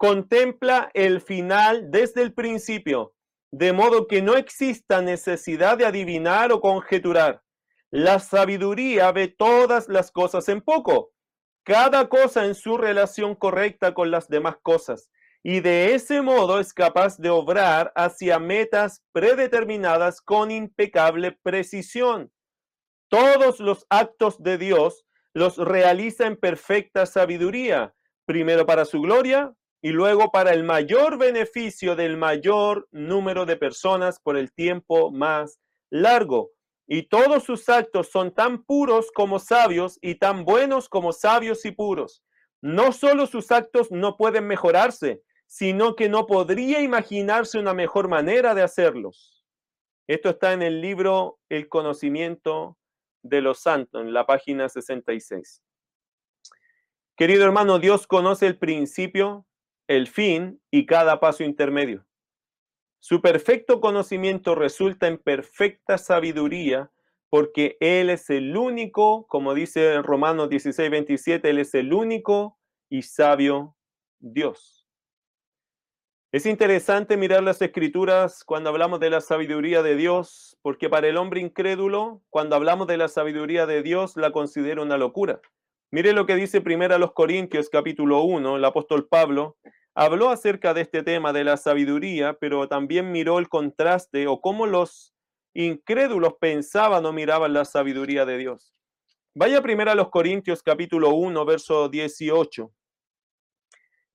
contempla el final desde el principio, de modo que no exista necesidad de adivinar o conjeturar. La sabiduría ve todas las cosas en poco, cada cosa en su relación correcta con las demás cosas, y de ese modo es capaz de obrar hacia metas predeterminadas con impecable precisión. Todos los actos de Dios los realiza en perfecta sabiduría, primero para su gloria y luego para el mayor beneficio del mayor número de personas por el tiempo más largo. Y todos sus actos son tan puros como sabios y tan buenos como sabios y puros. No solo sus actos no pueden mejorarse, sino que no podría imaginarse una mejor manera de hacerlos. Esto está en el libro El conocimiento de los santos, en la página 66. Querido hermano, Dios conoce el principio, el fin y cada paso intermedio. Su perfecto conocimiento resulta en perfecta sabiduría porque Él es el único, como dice en Romanos 16, 27, Él es el único y sabio Dios. Es interesante mirar las escrituras cuando hablamos de la sabiduría de Dios, porque para el hombre incrédulo, cuando hablamos de la sabiduría de Dios, la considera una locura. Mire lo que dice primero a los Corintios capítulo 1, el apóstol Pablo, habló acerca de este tema de la sabiduría, pero también miró el contraste o cómo los incrédulos pensaban o miraban la sabiduría de Dios. Vaya primero a los Corintios capítulo 1, verso 18.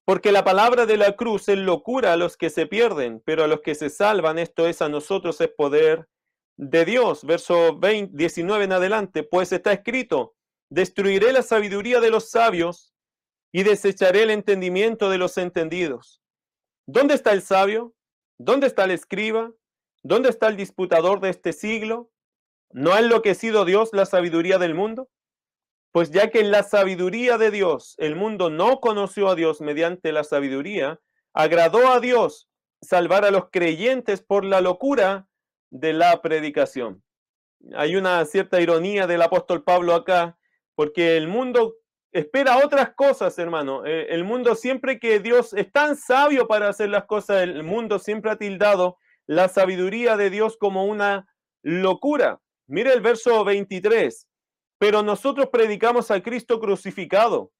Porque la palabra de la cruz es locura a los que se pierden, pero a los que se salvan, esto es a nosotros es poder de Dios. Verso 20, 19 en adelante, pues está escrito, destruiré la sabiduría de los sabios y desecharé el entendimiento de los entendidos. ¿Dónde está el sabio? ¿Dónde está el escriba? ¿Dónde está el disputador de este siglo? ¿No ha enloquecido Dios la sabiduría del mundo? Pues ya que en la sabiduría de Dios el mundo no conoció a Dios mediante la sabiduría, agradó a Dios salvar a los creyentes por la locura de la predicación. Hay una cierta ironía del apóstol Pablo acá, porque el mundo espera otras cosas, hermano. Eh, el mundo siempre que Dios es tan sabio para hacer las cosas, el mundo siempre ha tildado la sabiduría de Dios como una locura. Mire el verso 23. Pero nosotros predicamos a Cristo crucificado.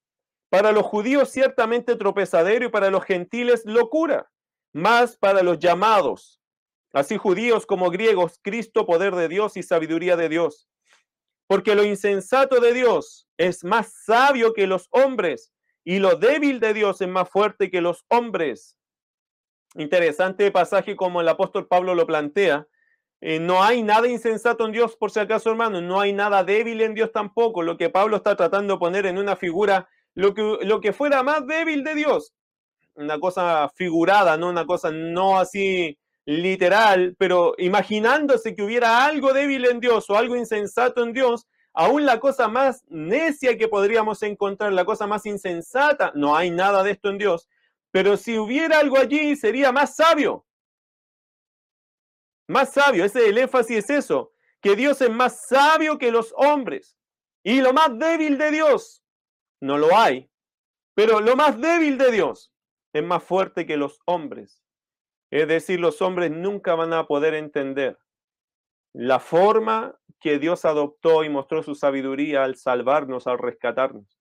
Para los judíos ciertamente tropezadero y para los gentiles locura, más para los llamados, así judíos como griegos, Cristo poder de Dios y sabiduría de Dios. Porque lo insensato de Dios es más sabio que los hombres y lo débil de Dios es más fuerte que los hombres. Interesante pasaje como el apóstol Pablo lo plantea. Eh, no hay nada insensato en Dios, por si acaso, hermano. No hay nada débil en Dios tampoco. Lo que Pablo está tratando de poner en una figura, lo que, lo que fuera más débil de Dios. Una cosa figurada, ¿no? Una cosa no así literal, pero imaginándose que hubiera algo débil en Dios o algo insensato en Dios, aún la cosa más necia que podríamos encontrar, la cosa más insensata, no hay nada de esto en Dios, pero si hubiera algo allí sería más sabio. Más sabio, ese el énfasis es eso, que Dios es más sabio que los hombres. Y lo más débil de Dios, no lo hay, pero lo más débil de Dios es más fuerte que los hombres. Es decir, los hombres nunca van a poder entender la forma que Dios adoptó y mostró su sabiduría al salvarnos, al rescatarnos.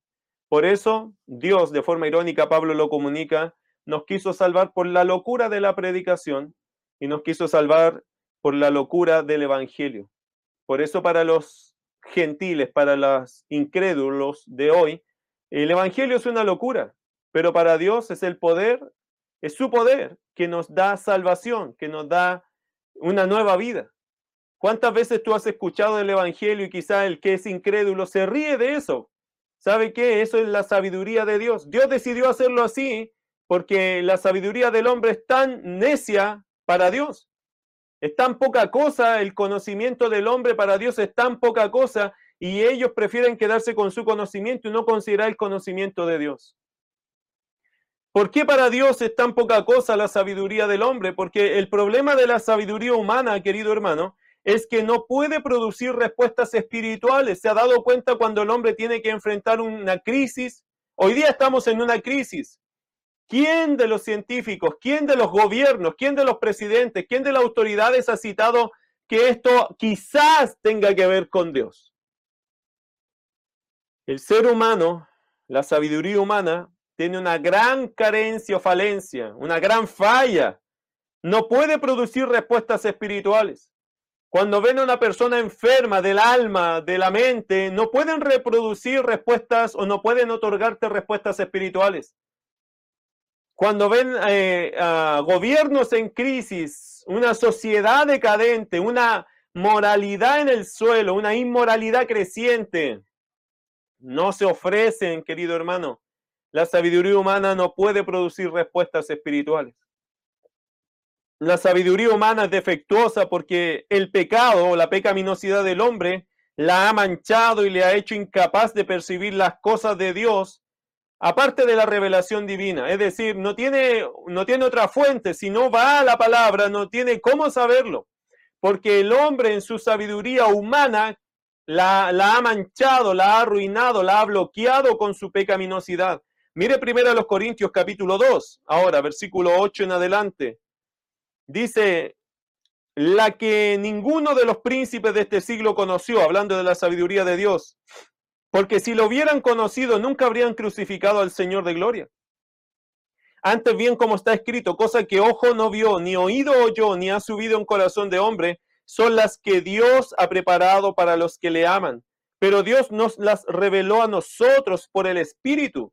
Por eso, Dios, de forma irónica, Pablo lo comunica, nos quiso salvar por la locura de la predicación y nos quiso salvar por la locura del Evangelio. Por eso para los gentiles, para los incrédulos de hoy, el Evangelio es una locura, pero para Dios es el poder es su poder que nos da salvación, que nos da una nueva vida. ¿Cuántas veces tú has escuchado el Evangelio y quizá el que es incrédulo se ríe de eso? ¿Sabe qué? Eso es la sabiduría de Dios. Dios decidió hacerlo así porque la sabiduría del hombre es tan necia para Dios. Es tan poca cosa, el conocimiento del hombre para Dios es tan poca cosa y ellos prefieren quedarse con su conocimiento y no considerar el conocimiento de Dios. ¿Por qué para Dios es tan poca cosa la sabiduría del hombre? Porque el problema de la sabiduría humana, querido hermano, es que no puede producir respuestas espirituales. Se ha dado cuenta cuando el hombre tiene que enfrentar una crisis. Hoy día estamos en una crisis. ¿Quién de los científicos, quién de los gobiernos, quién de los presidentes, quién de las autoridades ha citado que esto quizás tenga que ver con Dios? El ser humano, la sabiduría humana, tiene una gran carencia o falencia, una gran falla. No puede producir respuestas espirituales. Cuando ven a una persona enferma del alma, de la mente, no pueden reproducir respuestas o no pueden otorgarte respuestas espirituales. Cuando ven eh, a gobiernos en crisis, una sociedad decadente, una moralidad en el suelo, una inmoralidad creciente, no se ofrecen, querido hermano, la sabiduría humana no puede producir respuestas espirituales. La sabiduría humana es defectuosa porque el pecado o la pecaminosidad del hombre la ha manchado y le ha hecho incapaz de percibir las cosas de Dios aparte de la revelación divina. Es decir, no tiene, no tiene otra fuente. Si no va a la palabra, no tiene cómo saberlo. Porque el hombre en su sabiduría humana la, la ha manchado, la ha arruinado, la ha bloqueado con su pecaminosidad. Mire primero a los Corintios capítulo 2, ahora versículo 8 en adelante. Dice, la que ninguno de los príncipes de este siglo conoció, hablando de la sabiduría de Dios, porque si lo hubieran conocido nunca habrían crucificado al Señor de gloria. Antes bien, como está escrito, cosa que ojo no vio, ni oído oyó, ni ha subido en corazón de hombre, son las que Dios ha preparado para los que le aman. Pero Dios nos las reveló a nosotros por el Espíritu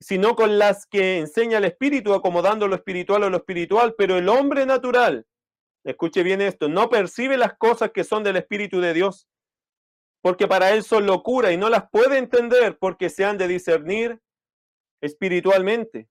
sino con las que enseña el espíritu, acomodando lo espiritual a lo espiritual, pero el hombre natural, escuche bien esto, no percibe las cosas que son del espíritu de Dios, porque para él son locura y no las puede entender porque se han de discernir espiritualmente.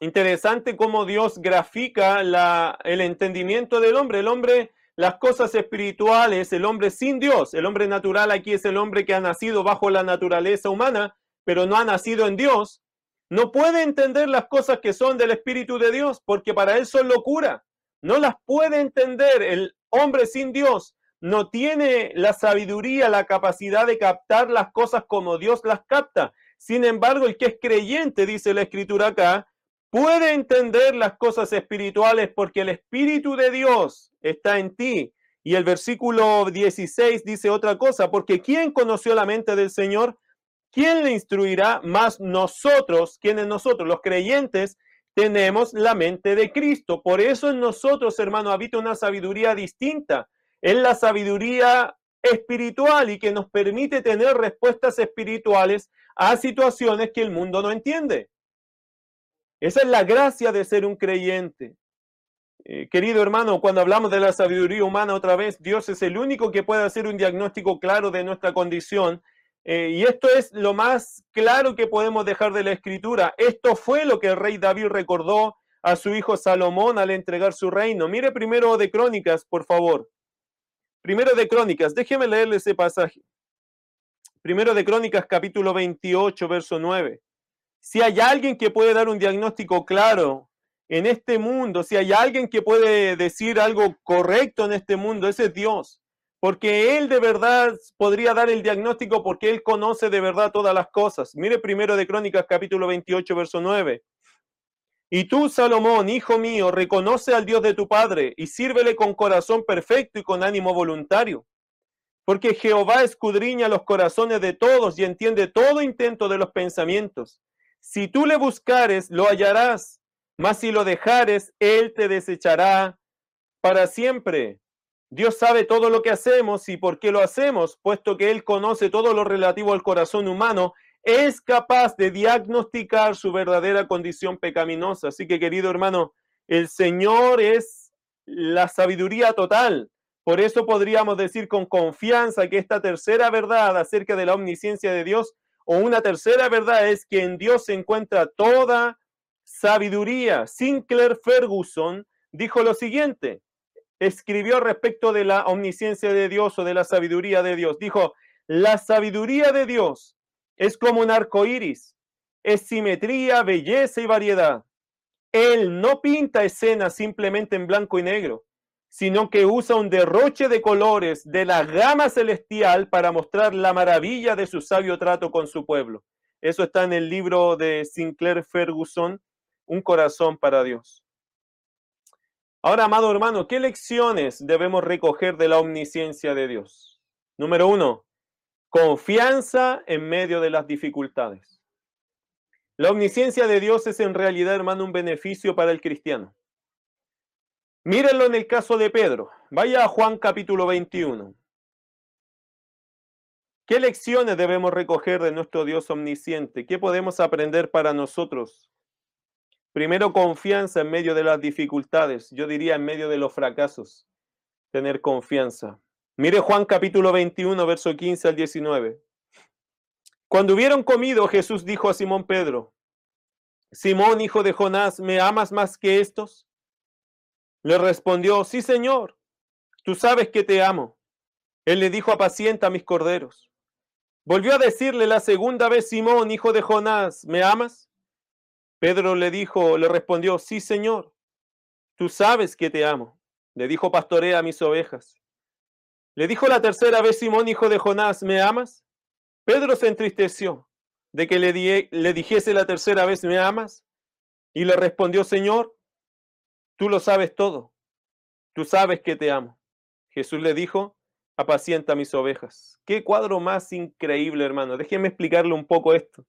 Interesante cómo Dios grafica la, el entendimiento del hombre. El hombre, las cosas espirituales, el hombre sin Dios, el hombre natural aquí es el hombre que ha nacido bajo la naturaleza humana, pero no ha nacido en Dios, no puede entender las cosas que son del Espíritu de Dios, porque para él son locura. No las puede entender. El hombre sin Dios no tiene la sabiduría, la capacidad de captar las cosas como Dios las capta. Sin embargo, el que es creyente, dice la escritura acá, puede entender las cosas espirituales porque el Espíritu de Dios está en ti. Y el versículo 16 dice otra cosa, porque ¿quién conoció la mente del Señor? ¿Quién le instruirá? Más nosotros, quienes nosotros, los creyentes, tenemos la mente de Cristo. Por eso en nosotros, hermano, habita una sabiduría distinta. Es la sabiduría espiritual y que nos permite tener respuestas espirituales a situaciones que el mundo no entiende. Esa es la gracia de ser un creyente. Eh, querido hermano, cuando hablamos de la sabiduría humana otra vez, Dios es el único que puede hacer un diagnóstico claro de nuestra condición eh, y esto es lo más claro que podemos dejar de la escritura. Esto fue lo que el rey David recordó a su hijo Salomón al entregar su reino. Mire primero de Crónicas, por favor. Primero de Crónicas, déjeme leerle ese pasaje. Primero de Crónicas, capítulo 28, verso 9. Si hay alguien que puede dar un diagnóstico claro en este mundo, si hay alguien que puede decir algo correcto en este mundo, ese es Dios porque Él de verdad podría dar el diagnóstico porque Él conoce de verdad todas las cosas. Mire primero de Crónicas capítulo 28, verso 9. Y tú, Salomón, hijo mío, reconoce al Dios de tu Padre y sírvele con corazón perfecto y con ánimo voluntario. Porque Jehová escudriña los corazones de todos y entiende todo intento de los pensamientos. Si tú le buscares, lo hallarás, mas si lo dejares, Él te desechará para siempre. Dios sabe todo lo que hacemos y por qué lo hacemos, puesto que Él conoce todo lo relativo al corazón humano, es capaz de diagnosticar su verdadera condición pecaminosa. Así que, querido hermano, el Señor es la sabiduría total. Por eso podríamos decir con confianza que esta tercera verdad acerca de la omnisciencia de Dios, o una tercera verdad es que en Dios se encuentra toda sabiduría. Sinclair Ferguson dijo lo siguiente, escribió respecto de la omnisciencia de Dios o de la sabiduría de Dios. Dijo, la sabiduría de Dios es como un arco iris, es simetría, belleza y variedad. Él no pinta escenas simplemente en blanco y negro, sino que usa un derroche de colores de la gama celestial para mostrar la maravilla de su sabio trato con su pueblo. Eso está en el libro de Sinclair Ferguson, Un corazón para Dios. Ahora, amado hermano, ¿qué lecciones debemos recoger de la omnisciencia de Dios? Número uno, confianza en medio de las dificultades. La omnisciencia de Dios es en realidad, hermano, un beneficio para el cristiano. Mírenlo en el caso de Pedro. Vaya a Juan capítulo 21. ¿Qué lecciones debemos recoger de nuestro Dios omnisciente? ¿Qué podemos aprender para nosotros Primero, confianza en medio de las dificultades. Yo diría en medio de los fracasos. Tener confianza. Mire Juan capítulo 21, verso 15 al 19. Cuando hubieron comido, Jesús dijo a Simón Pedro, Simón, hijo de Jonás, ¿me amas más que estos? Le respondió, sí, Señor, tú sabes que te amo. Él le dijo, apacienta mis corderos. Volvió a decirle la segunda vez, Simón, hijo de Jonás, ¿me amas? Pedro le dijo, le respondió, sí, Señor, tú sabes que te amo. Le dijo, pastorea mis ovejas. Le dijo la tercera vez Simón, hijo de Jonás, ¿me amas? Pedro se entristeció de que le, le dijese la tercera vez, ¿me amas? Y le respondió, Señor, tú lo sabes todo. Tú sabes que te amo. Jesús le dijo, apacienta mis ovejas. Qué cuadro más increíble, hermano. Déjeme explicarle un poco esto.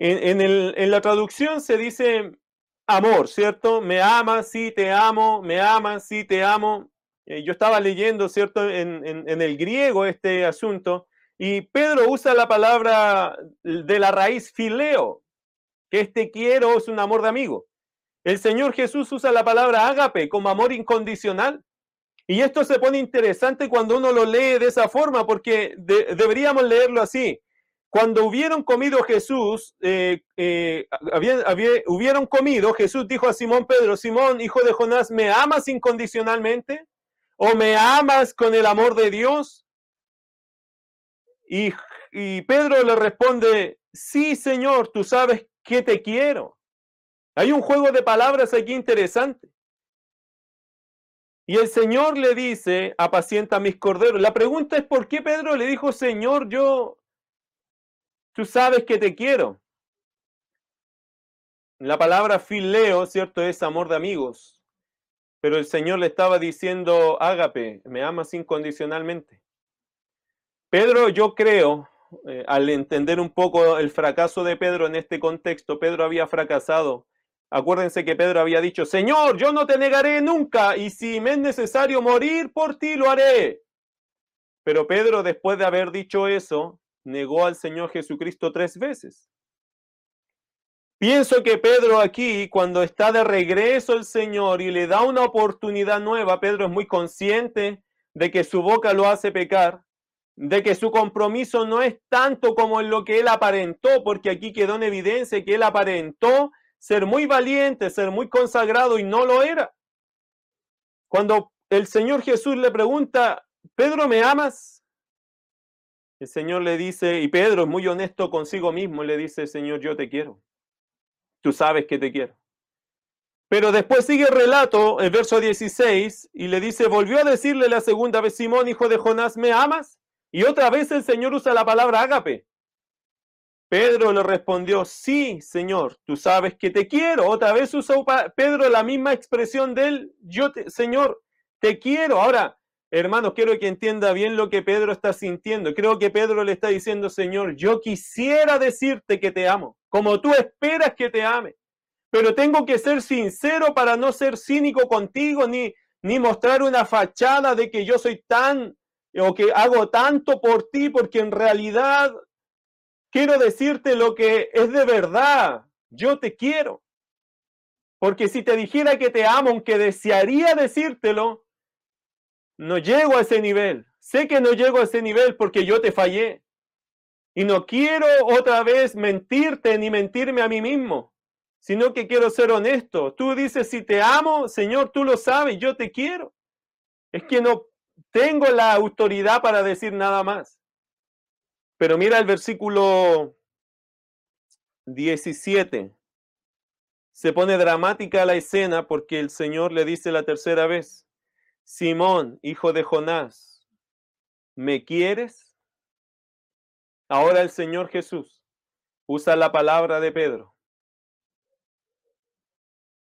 En, la traducción se dice amor, ¿cierto? Me amas, sí, te amo, me amas, sí, te amo. Eh, yo estaba leyendo, ¿cierto? En, el griego este asunto Y Pedro usa la palabra de la raíz fileo, que este quiero es un amor de amigo. El Señor Jesús usa la palabra ágape como amor incondicional. Y esto se pone interesante cuando uno lo lee de esa forma, porque deberíamos leerlo así. Cuando hubieron comido Jesús, eh, eh, hubieron comido, Jesús dijo a Simón Pedro, Simón, hijo de Jonás, ¿me amas incondicionalmente? ¿O me amas con el amor de Dios? Y, y Pedro le responde, sí, Señor, tú sabes que te quiero. Hay un juego de palabras aquí interesante. Y el Señor le dice, apacienta mis corderos. La pregunta es, ¿por qué Pedro le dijo, Señor, yo, tú sabes que te quiero? La palabra fileo, ¿cierto? Es amor de amigos. Pero el Señor le estaba diciendo, ágape, me amas incondicionalmente. Pedro, yo creo, eh, al entender un poco el fracaso de Pedro en este contexto, Pedro había fracasado Acuérdense que Pedro había dicho, Señor, yo no te negaré nunca, y si me es necesario morir por ti, lo haré. Pero Pedro, después de haber dicho eso, negó al Señor Jesucristo tres veces. Pienso que Pedro aquí, cuando está de regreso el Señor y le da una oportunidad nueva, Pedro es muy consciente de que su boca lo hace pecar, de que su compromiso no es tanto como en lo que él aparentó, porque aquí quedó en evidencia que él aparentó ser muy valiente, ser muy consagrado y no lo era. Cuando el Señor Jesús le pregunta, Pedro, ¿me amas? El Señor le dice, y Pedro es muy honesto consigo mismo, le dice, Señor, yo te quiero. Tú sabes que te quiero. Pero después sigue el relato, el verso 16, y le dice, volvió a decirle la segunda vez, Simón, hijo de Jonás, ¿me amas? Y otra vez el Señor usa la palabra ágape. Pedro le respondió, sí, Señor, tú sabes que te quiero. Otra vez usó Pedro la misma expresión de él, yo, Señor, te quiero. Ahora, hermanos, quiero que entienda bien lo que Pedro está sintiendo. Creo que Pedro le está diciendo, Señor, yo quisiera decirte que te amo, como tú esperas que te ame. Pero tengo que ser sincero para no ser cínico contigo, ni, ni mostrar una fachada de que yo soy tan o que hago tanto por ti, porque en realidad quiero decirte lo que es de verdad. Yo te quiero. Porque si te dijera que te amo, aunque desearía decírtelo, no llego a ese nivel. Sé que no llego a ese nivel porque yo te fallé. Y no quiero otra vez mentirte ni mentirme a mí mismo, sino que quiero ser honesto. Tú dices, si te amo, Señor, tú lo sabes, yo te quiero. Es que no tengo la autoridad para decir nada más. Pero mira el versículo 17. Se pone dramática la escena porque el Señor le dice la tercera vez, Simón, hijo de Jonás, ¿me quieres? Ahora el Señor Jesús usa la palabra de Pedro.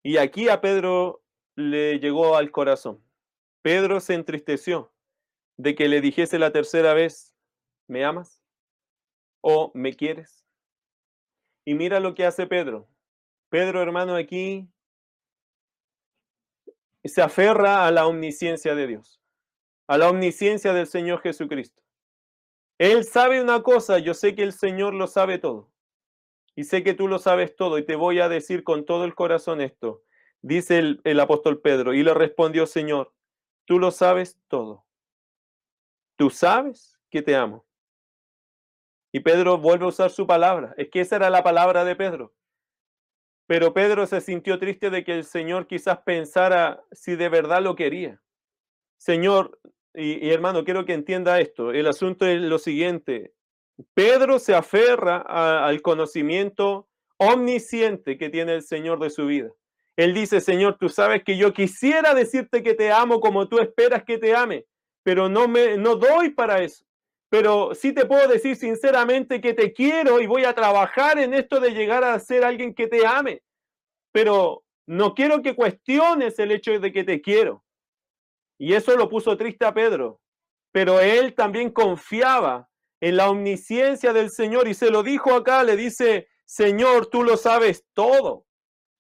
Y aquí a Pedro le llegó al corazón. Pedro se entristeció de que le dijese la tercera vez, ¿me amas? o me quieres. Y mira lo que hace Pedro. Pedro, hermano, aquí se aferra a la omnisciencia de Dios, a la omnisciencia del Señor Jesucristo. Él sabe una cosa, yo sé que el Señor lo sabe todo. Y sé que tú lo sabes todo y te voy a decir con todo el corazón esto. Dice el, el apóstol Pedro y le respondió, Señor, tú lo sabes todo. Tú sabes que te amo. Y Pedro vuelve a usar su palabra. Es que esa era la palabra de Pedro. Pero Pedro se sintió triste de que el Señor quizás pensara si de verdad lo quería. Señor, y, hermano, quiero que entienda esto. El asunto es lo siguiente. Pedro se aferra al conocimiento omnisciente que tiene el Señor de su vida. Él dice, Señor, tú sabes que yo quisiera decirte que te amo como tú esperas que te ame, pero no me no doy para eso pero sí te puedo decir sinceramente que te quiero y voy a trabajar en esto de llegar a ser alguien que te ame. Pero no quiero que cuestiones el hecho de que te quiero. Y eso lo puso triste a Pedro. Pero él también confiaba en la omnisciencia del Señor y se lo dijo acá, le dice, Señor, tú lo sabes todo.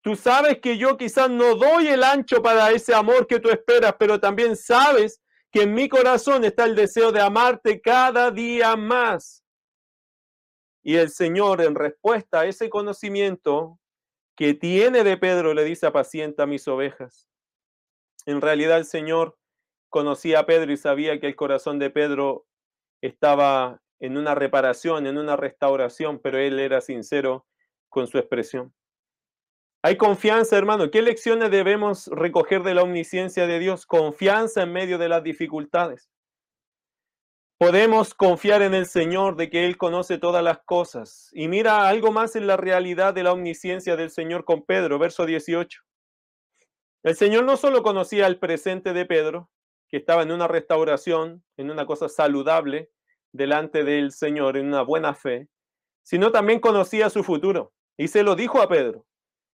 Tú sabes que yo quizás no doy el ancho para ese amor que tú esperas, pero también sabes que en mi corazón está el deseo de amarte cada día más. Y el Señor, en respuesta a ese conocimiento que tiene de Pedro, le dice, apacienta mis ovejas. En realidad el Señor conocía a Pedro y sabía que el corazón de Pedro estaba en una reparación, en una restauración, pero él era sincero con su expresión. Hay confianza, hermano. ¿Qué lecciones debemos recoger de la omnisciencia de Dios? Confianza en medio de las dificultades. Podemos confiar en el Señor de que Él conoce todas las cosas. Y mira algo más en la realidad de la omnisciencia del Señor con Pedro, verso 18. El Señor no solo conocía el presente de Pedro, que estaba en una restauración, en una cosa saludable delante del Señor, en una buena fe, sino también conocía su futuro. Y se lo dijo a Pedro.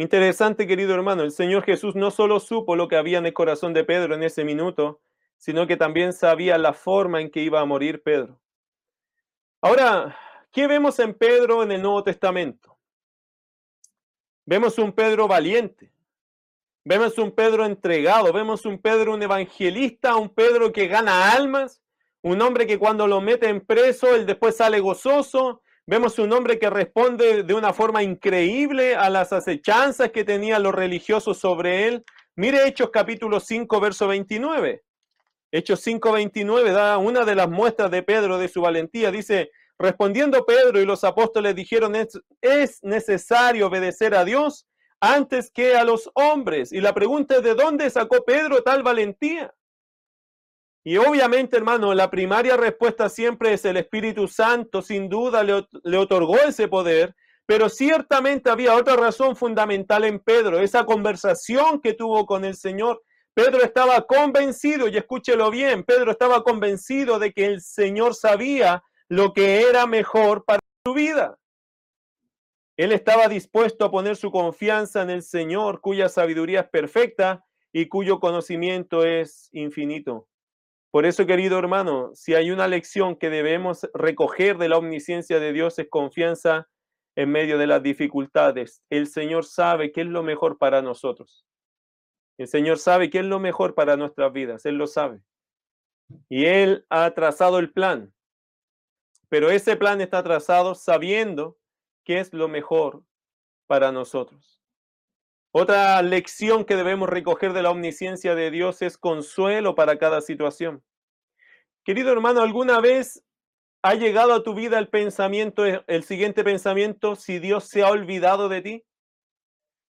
Interesante, querido hermano, el Señor Jesús no solo supo lo que había en el corazón de Pedro en ese minuto, sino que también sabía la forma en que iba a morir Pedro. Ahora, ¿qué vemos en Pedro en el Nuevo Testamento? Vemos un Pedro valiente, vemos un Pedro entregado, vemos un Pedro un evangelista, un Pedro que gana almas, un hombre que cuando lo meten preso, él después sale gozoso, Vemos un hombre que responde de una forma increíble a las acechanzas que tenían los religiosos sobre él. Mire Hechos capítulo 5, verso 29. Hechos 5, 29 da una de las muestras de Pedro de su valentía. Dice, respondiendo Pedro y los apóstoles dijeron, es, es necesario obedecer a Dios antes que a los hombres. Y la pregunta es, ¿de dónde sacó Pedro tal valentía? Y obviamente, hermano, la primaria respuesta siempre es el Espíritu Santo, sin duda le, le, otorgó ese poder, pero ciertamente había otra razón fundamental en Pedro, esa conversación que tuvo con el Señor. Pedro estaba convencido, y escúchelo bien, Pedro estaba convencido de que el Señor sabía lo que era mejor para su vida. Él estaba dispuesto a poner su confianza en el Señor, cuya sabiduría es perfecta y cuyo conocimiento es infinito. Por eso, querido hermano, si hay una lección que debemos recoger de la omnisciencia de Dios es confianza en medio de las dificultades. El Señor sabe qué es lo mejor para nosotros. El Señor sabe qué es lo mejor para nuestras vidas. Él lo sabe. Y Él ha trazado el plan. Pero ese plan está trazado sabiendo qué es lo mejor para nosotros. Otra lección que debemos recoger de la omnisciencia de Dios es consuelo para cada situación. Querido hermano, ¿alguna vez ha llegado a tu vida el pensamiento, el siguiente pensamiento, si Dios se ha olvidado de ti?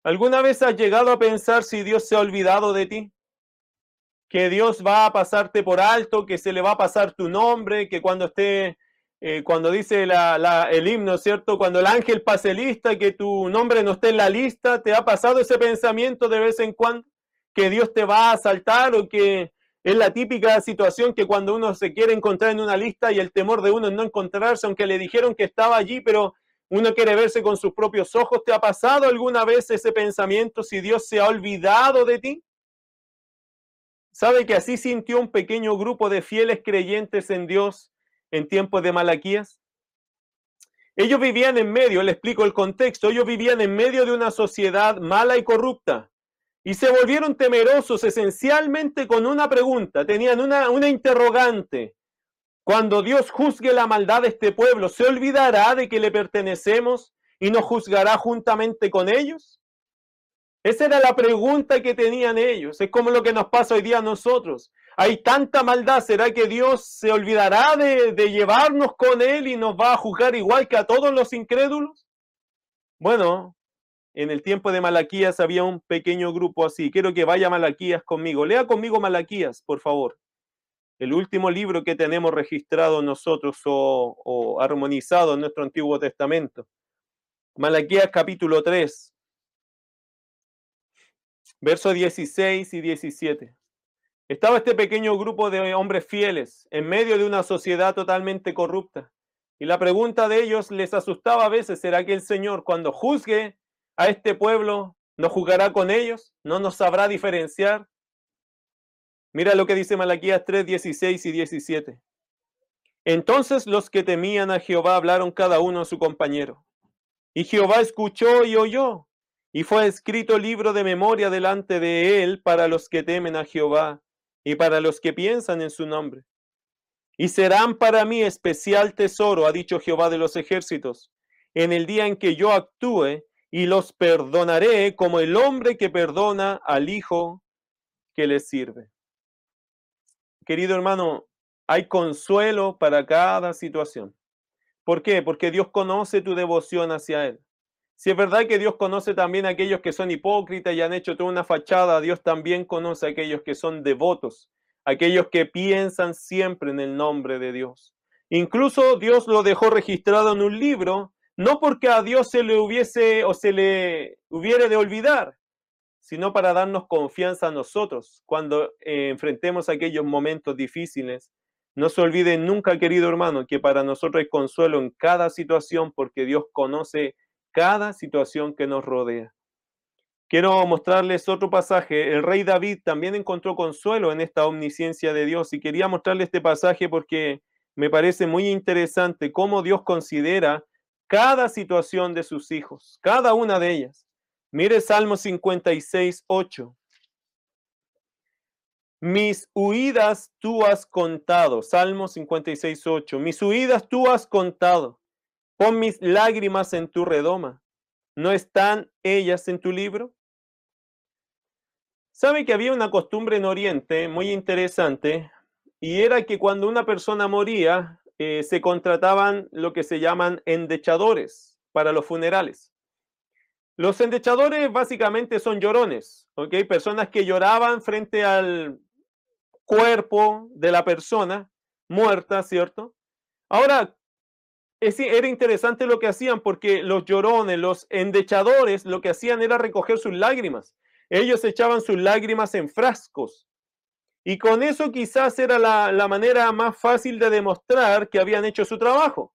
¿Alguna vez has llegado a pensar si Dios se ha olvidado de ti? Que Dios va a pasarte por alto, que se le va a pasar tu nombre, que cuando esté eh, cuando dice el himno, ¿cierto? Cuando el ángel pase lista, que tu nombre no esté en la lista, ¿te ha pasado ese pensamiento de vez en cuando? Que Dios te va a asaltar o que es la típica situación que cuando uno se quiere encontrar en una lista y el temor de uno es no encontrarse, aunque le dijeron que estaba allí, pero uno quiere verse con sus propios ojos. ¿Te ha pasado alguna vez ese pensamiento si Dios se ha olvidado de ti? ¿Sabe que así sintió un pequeño grupo de fieles creyentes en Dios en tiempos de Malaquías? Ellos vivían en medio, le explico el contexto, ellos vivían en medio de una sociedad mala y corrupta y se volvieron temerosos esencialmente con una pregunta, tenían una, una interrogante. Cuando Dios juzgue la maldad de este pueblo, ¿se olvidará de que le pertenecemos y nos juzgará juntamente con ellos? Esa era la pregunta que tenían ellos. Es como lo que nos pasa hoy día a nosotros. Hay tanta maldad, ¿será que Dios se olvidará de, llevarnos con Él y nos va a juzgar igual que a todos los incrédulos? Bueno, en el tiempo de Malaquías había un pequeño grupo así. Quiero que vaya Malaquías conmigo. Lea conmigo Malaquías, por favor. El último libro que tenemos registrado nosotros o, o armonizado en nuestro Antiguo Testamento. Malaquías capítulo 3, versos 16 y 17. Estaba este pequeño grupo de hombres fieles en medio de una sociedad totalmente corrupta. Y la pregunta de ellos les asustaba a veces, ¿será que el Señor cuando juzgue a este pueblo no jugará con ellos? ¿No nos sabrá diferenciar? Mira lo que dice Malaquías 3, 16 y 17. Entonces los que temían a Jehová hablaron cada uno a su compañero. Y Jehová escuchó y oyó, y fue escrito libro de memoria delante de él para los que temen a Jehová y para los que piensan en su nombre. Y serán para mí especial tesoro, ha dicho Jehová de los ejércitos, en el día en que yo actúe y los perdonaré como el hombre que perdona al hijo que le sirve. Querido hermano, hay consuelo para cada situación. ¿Por qué? Porque Dios conoce tu devoción hacia Él. Si es verdad que Dios conoce también a aquellos que son hipócritas y han hecho toda una fachada, Dios también conoce a aquellos que son devotos, aquellos que piensan siempre en el nombre de Dios. Incluso Dios lo dejó registrado en un libro, no porque a Dios se le hubiese o se le hubiere de olvidar, sino para darnos confianza a nosotros cuando eh, enfrentemos aquellos momentos difíciles. No se olviden nunca, querido hermano, que para nosotros hay consuelo en cada situación porque Dios conoce cada situación que nos rodea. Quiero mostrarles otro pasaje. El rey David también encontró consuelo en esta omnisciencia de Dios y quería mostrarles este pasaje porque me parece muy interesante cómo Dios considera cada situación de sus hijos, cada una de ellas. Mire Salmo 56, 8. Mis huidas tú has contado. Salmo 56, 8. Mis huidas tú has contado. Pon mis lágrimas en tu redoma. ¿No están ellas en tu libro? Sabe que había una costumbre en Oriente muy interesante y era que cuando una persona moría eh, se contrataban lo que se llaman endechadores para los funerales. Los endechadores básicamente son llorones, ¿ok? Personas que lloraban frente al cuerpo de la persona muerta, ¿cierto? Ahora, era interesante lo que hacían porque los llorones, los endechadores, lo que hacían era recoger sus lágrimas. Ellos echaban sus lágrimas en frascos. Y con eso quizás era la, manera más fácil de demostrar que habían hecho su trabajo.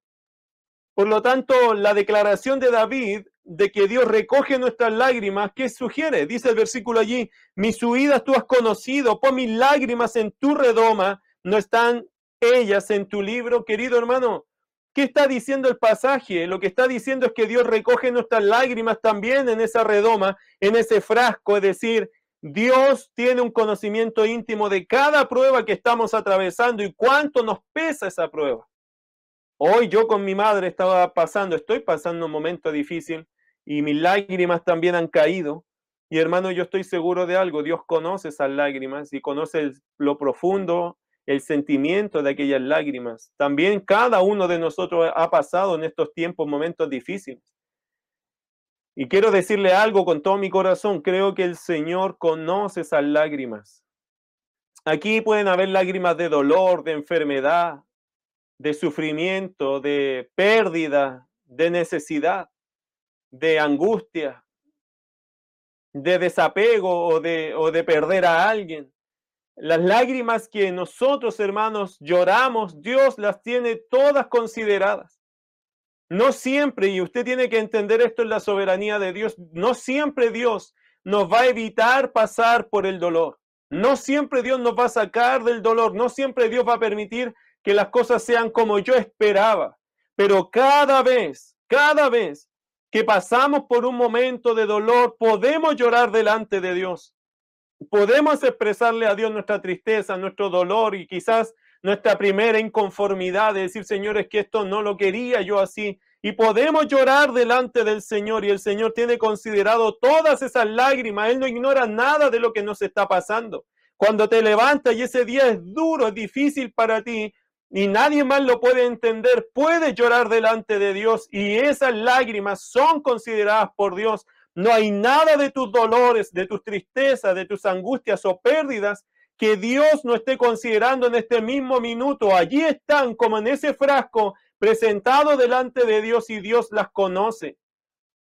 Por lo tanto, la declaración de David de que Dios recoge nuestras lágrimas, ¿qué sugiere? Dice el versículo allí, mis huidas tú has conocido, pon mis lágrimas en tu redoma, no están ellas en tu libro, querido hermano. ¿Qué está diciendo el pasaje? Lo que está diciendo es que Dios recoge nuestras lágrimas también en esa redoma, en ese frasco, es decir, Dios tiene un conocimiento íntimo de cada prueba que estamos atravesando y cuánto nos pesa esa prueba. Hoy yo con mi madre estaba pasando, estoy pasando un momento difícil y mis lágrimas también han caído. Y hermano, yo estoy seguro de algo, Dios conoce esas lágrimas y conoce lo profundo el sentimiento de aquellas lágrimas. También cada uno de nosotros ha pasado en estos tiempos momentos difíciles. Y quiero decirle algo con todo mi corazón, creo que el Señor conoce esas lágrimas. Aquí pueden haber lágrimas de dolor, de enfermedad, de sufrimiento, de pérdida, de necesidad, de angustia, de desapego o de, o de perder a alguien. Las lágrimas que nosotros, hermanos, lloramos, Dios las tiene todas consideradas. No siempre, y usted tiene que entender esto en la soberanía de Dios, no siempre Dios nos va a evitar pasar por el dolor. No siempre Dios nos va a sacar del dolor. No siempre Dios va a permitir que las cosas sean como yo esperaba. Pero cada vez, cada vez que pasamos por un momento de dolor, podemos llorar delante de Dios podemos expresarle a Dios nuestra tristeza, nuestro dolor y quizás nuestra primera inconformidad de decir, Señor, es que esto no lo quería yo así. Y podemos llorar delante del Señor y el Señor tiene considerado todas esas lágrimas. Él no ignora nada de lo que nos está pasando. Cuando te levantas y ese día es duro, es difícil para ti y nadie más lo puede entender, puedes llorar delante de Dios y esas lágrimas son consideradas por Dios no hay nada de tus dolores, de tus tristezas, de tus angustias o pérdidas que Dios no esté considerando en este mismo minuto. Allí están como en ese frasco presentado delante de Dios y Dios las conoce.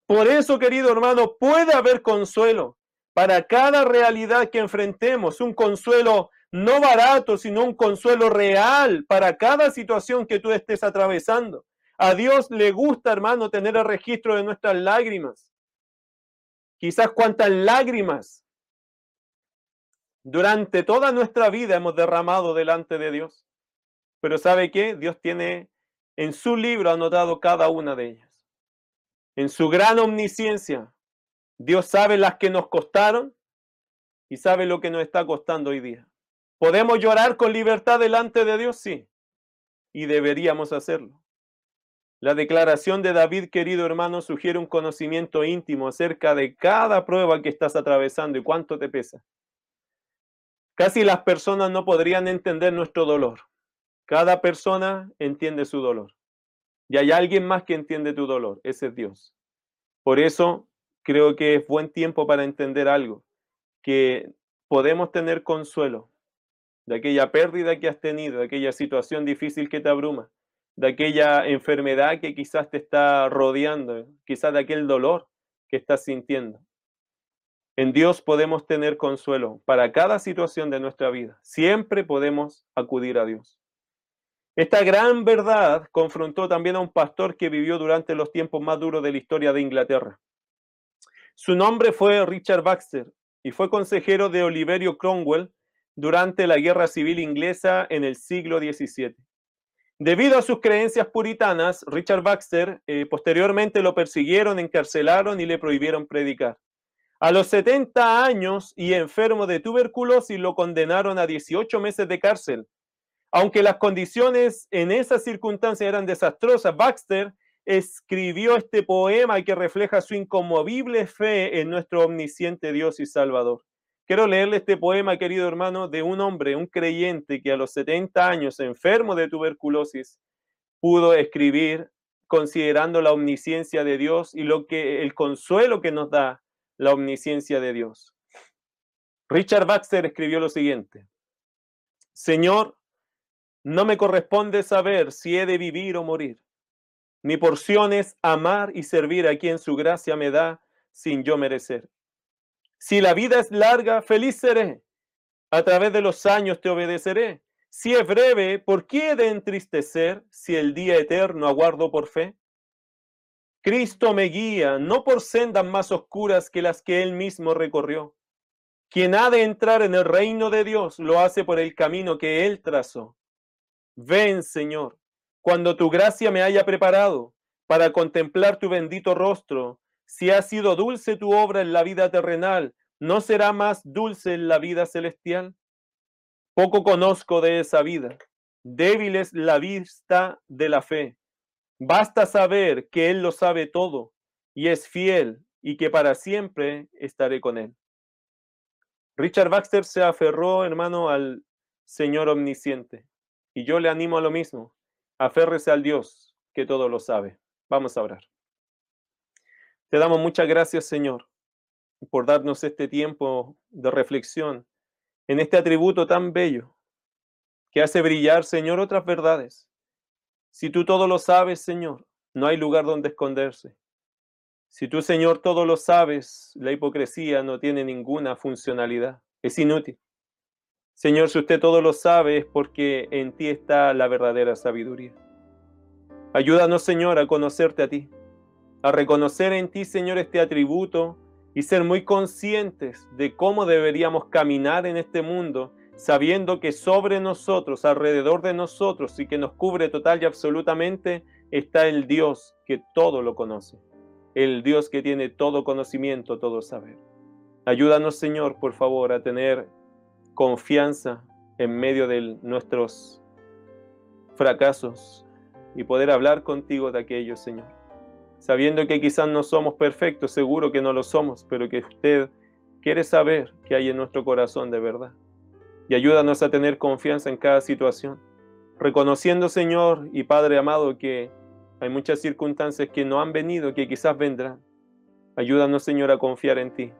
Por eso, querido hermano, puede haber consuelo para cada realidad que enfrentemos, un consuelo no barato, sino un consuelo real para cada situación que tú estés atravesando. A Dios le gusta, hermano, tener el registro de nuestras lágrimas. Quizás cuántas lágrimas durante toda nuestra vida hemos derramado delante de Dios. Pero ¿sabe qué? Dios tiene en su libro anotado cada una de ellas. En su gran omnisciencia, Dios sabe las que nos costaron y sabe lo que nos está costando hoy día. ¿Podemos llorar con libertad delante de Dios? Sí. Y deberíamos hacerlo. La declaración de David, querido hermano, sugiere un conocimiento íntimo acerca de cada prueba que estás atravesando y cuánto te pesa. Casi las personas no podrían entender nuestro dolor. Cada persona entiende su dolor. Y hay alguien más que entiende tu dolor. Ese es Dios. Por eso creo que es buen tiempo para entender algo, que podemos tener consuelo de aquella pérdida que has tenido, de aquella situación difícil que te abruma, de aquella enfermedad que quizás te está rodeando, quizás de aquel dolor que estás sintiendo. En Dios podemos tener consuelo para cada situación de nuestra vida. Siempre podemos acudir a Dios. Esta gran verdad confrontó también a un pastor que vivió durante los tiempos más duros de la historia de Inglaterra. Su nombre fue Richard Baxter y fue consejero de Oliverio Cromwell durante la Guerra Civil Inglesa en el siglo XVII. Debido a sus creencias puritanas, Richard Baxter eh, posteriormente lo persiguieron, encarcelaron y le prohibieron predicar. A los 70 años y enfermo de tuberculosis lo condenaron a 18 meses de cárcel. Aunque las condiciones en esas circunstancias eran desastrosas, Baxter escribió este poema que refleja su inconmovible fe en nuestro omnisciente Dios y Salvador. Quiero leerle este poema, querido hermano, de un hombre, un creyente que a los 70 años, enfermo de tuberculosis, pudo escribir considerando la omnisciencia de Dios y lo que el consuelo que nos da la omnisciencia de Dios. Richard Baxter escribió lo siguiente: Señor, no me corresponde saber si he de vivir o morir. Mi porción es amar y servir a quien su gracia me da sin yo merecer. Si la vida es larga, feliz seré. A través de los años te obedeceré. Si es breve, ¿por qué he de entristecer si el día eterno aguardo por fe? Cristo me guía, no por sendas más oscuras que las que él mismo recorrió. Quien ha de entrar en el reino de Dios lo hace por el camino que él trazó. Ven, Señor, cuando tu gracia me haya preparado para contemplar tu bendito rostro si ha sido dulce tu obra en la vida terrenal, ¿no será más dulce en la vida celestial? Poco conozco de esa vida. Débil es la vista de la fe. Basta saber que Él lo sabe todo y es fiel y que para siempre estaré con Él. Richard Baxter se aferró, hermano, al Señor omnisciente. Y yo le animo a lo mismo. Aférrese al Dios que todo lo sabe. Vamos a orar. Te damos muchas gracias, Señor, por darnos este tiempo de reflexión en este atributo tan bello que hace brillar, Señor, otras verdades. Si tú todo lo sabes, Señor, no hay lugar donde esconderse. Si tú, Señor, todo lo sabes, la hipocresía no tiene ninguna funcionalidad. Es inútil. Señor, si usted todo lo sabe es porque en ti está la verdadera sabiduría. Ayúdanos, Señor, a conocerte a ti a reconocer en ti, Señor, este atributo y ser muy conscientes de cómo deberíamos caminar en este mundo, sabiendo que sobre nosotros, alrededor de nosotros y que nos cubre total y absolutamente, está el Dios que todo lo conoce, el Dios que tiene todo conocimiento, todo saber. Ayúdanos, Señor, por favor, a tener confianza en medio de nuestros fracasos y poder hablar contigo de aquellos, Señor sabiendo que quizás no somos perfectos, seguro que no lo somos, pero que usted quiere saber qué hay en nuestro corazón de verdad. Y ayúdanos a tener confianza en cada situación, reconociendo, Señor y Padre amado, que hay muchas circunstancias que no han venido, que quizás vendrán. Ayúdanos, Señor, a confiar en ti,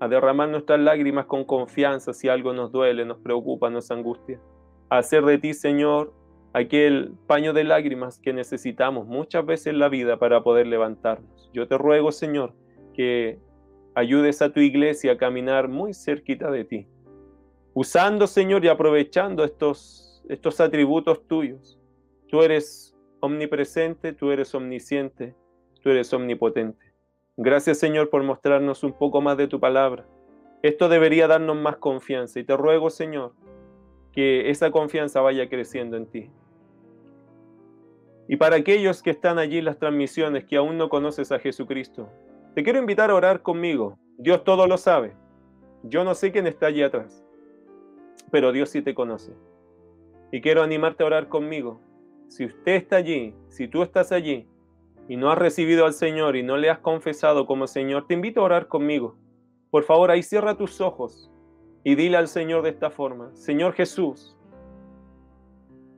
a derramar nuestras lágrimas con confianza si algo nos duele, nos preocupa, nos angustia. A hacer de ti, Señor, aquel paño de lágrimas que necesitamos muchas veces en la vida para poder levantarnos. Yo te ruego, Señor, que ayudes a tu iglesia a caminar muy cerquita de ti. usando, Señor, y aprovechando estos, estos atributos tuyos. Tú eres omnipresente, tú eres omnisciente, tú eres omnipotente. Gracias, Señor, por mostrarnos un poco más de tu palabra. Esto debería darnos más confianza y te ruego, Señor, que esa confianza vaya creciendo en ti. Y para aquellos que están allí las transmisiones que aún no conoces a Jesucristo, te quiero invitar a orar conmigo. Dios todo lo sabe. Yo no sé quién está allí atrás, pero Dios sí te conoce. Y quiero animarte a orar conmigo. Si usted está allí, si tú estás allí y no has recibido al Señor y no le has confesado como Señor, te invito a orar conmigo. Por favor, ahí cierra tus ojos y dile al Señor de esta forma, Señor Jesús,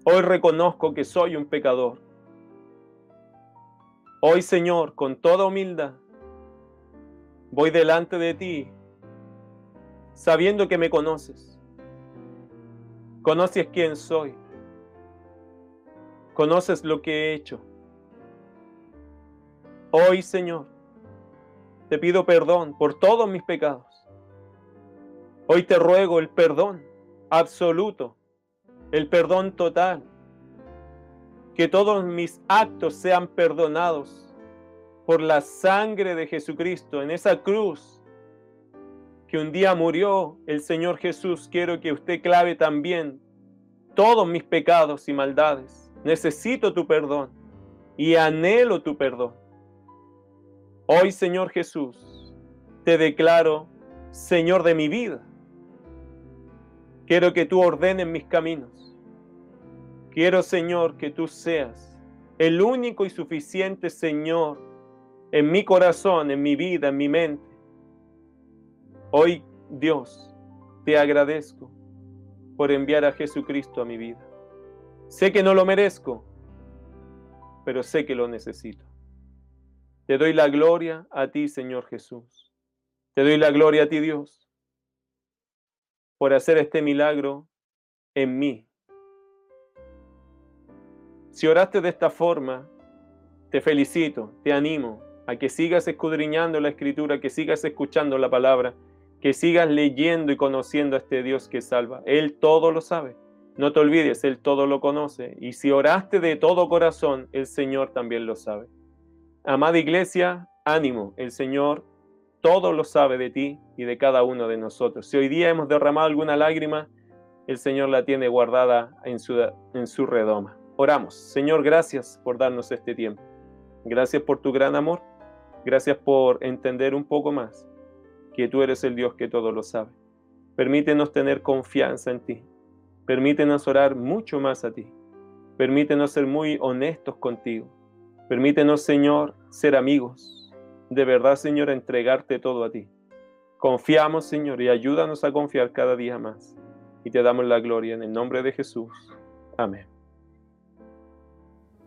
hoy reconozco que soy un pecador Hoy, Señor, con toda humildad, voy delante de ti, sabiendo que me conoces. Conoces quién soy. Conoces lo que he hecho. Hoy, Señor, te pido perdón por todos mis pecados. Hoy te ruego el perdón absoluto, el perdón total que todos mis actos sean perdonados por la sangre de Jesucristo en esa cruz que un día murió el Señor Jesús. Quiero que usted clave también todos mis pecados y maldades. Necesito tu perdón y anhelo tu perdón. Hoy, Señor Jesús, te declaro Señor de mi vida. Quiero que tú ordenes mis caminos Quiero, Señor, que tú seas el único y suficiente Señor en mi corazón, en mi vida, en mi mente. Hoy, Dios, te agradezco por enviar a Jesucristo a mi vida. Sé que no lo merezco, pero sé que lo necesito. Te doy la gloria a ti, Señor Jesús. Te doy la gloria a ti, Dios, por hacer este milagro en mí si oraste de esta forma, te felicito, te animo a que sigas escudriñando la escritura, que sigas escuchando la palabra, que sigas leyendo y conociendo a este Dios que salva. Él todo lo sabe. No te olvides, Él todo lo conoce. Y si oraste de todo corazón, el Señor también lo sabe. Amada iglesia, ánimo. El Señor todo lo sabe de ti y de cada uno de nosotros. Si hoy día hemos derramado alguna lágrima, el Señor la tiene guardada en su, en su redoma. Oramos. Señor, gracias por darnos este tiempo. Gracias por tu gran amor. Gracias por entender un poco más que tú eres el Dios que todo lo sabe. Permítenos tener confianza en ti. Permítenos orar mucho más a ti. Permítenos ser muy honestos contigo. Permítenos, Señor, ser amigos. De verdad, Señor, entregarte todo a ti. Confiamos, Señor, y ayúdanos a confiar cada día más. Y te damos la gloria en el nombre de Jesús. Amén.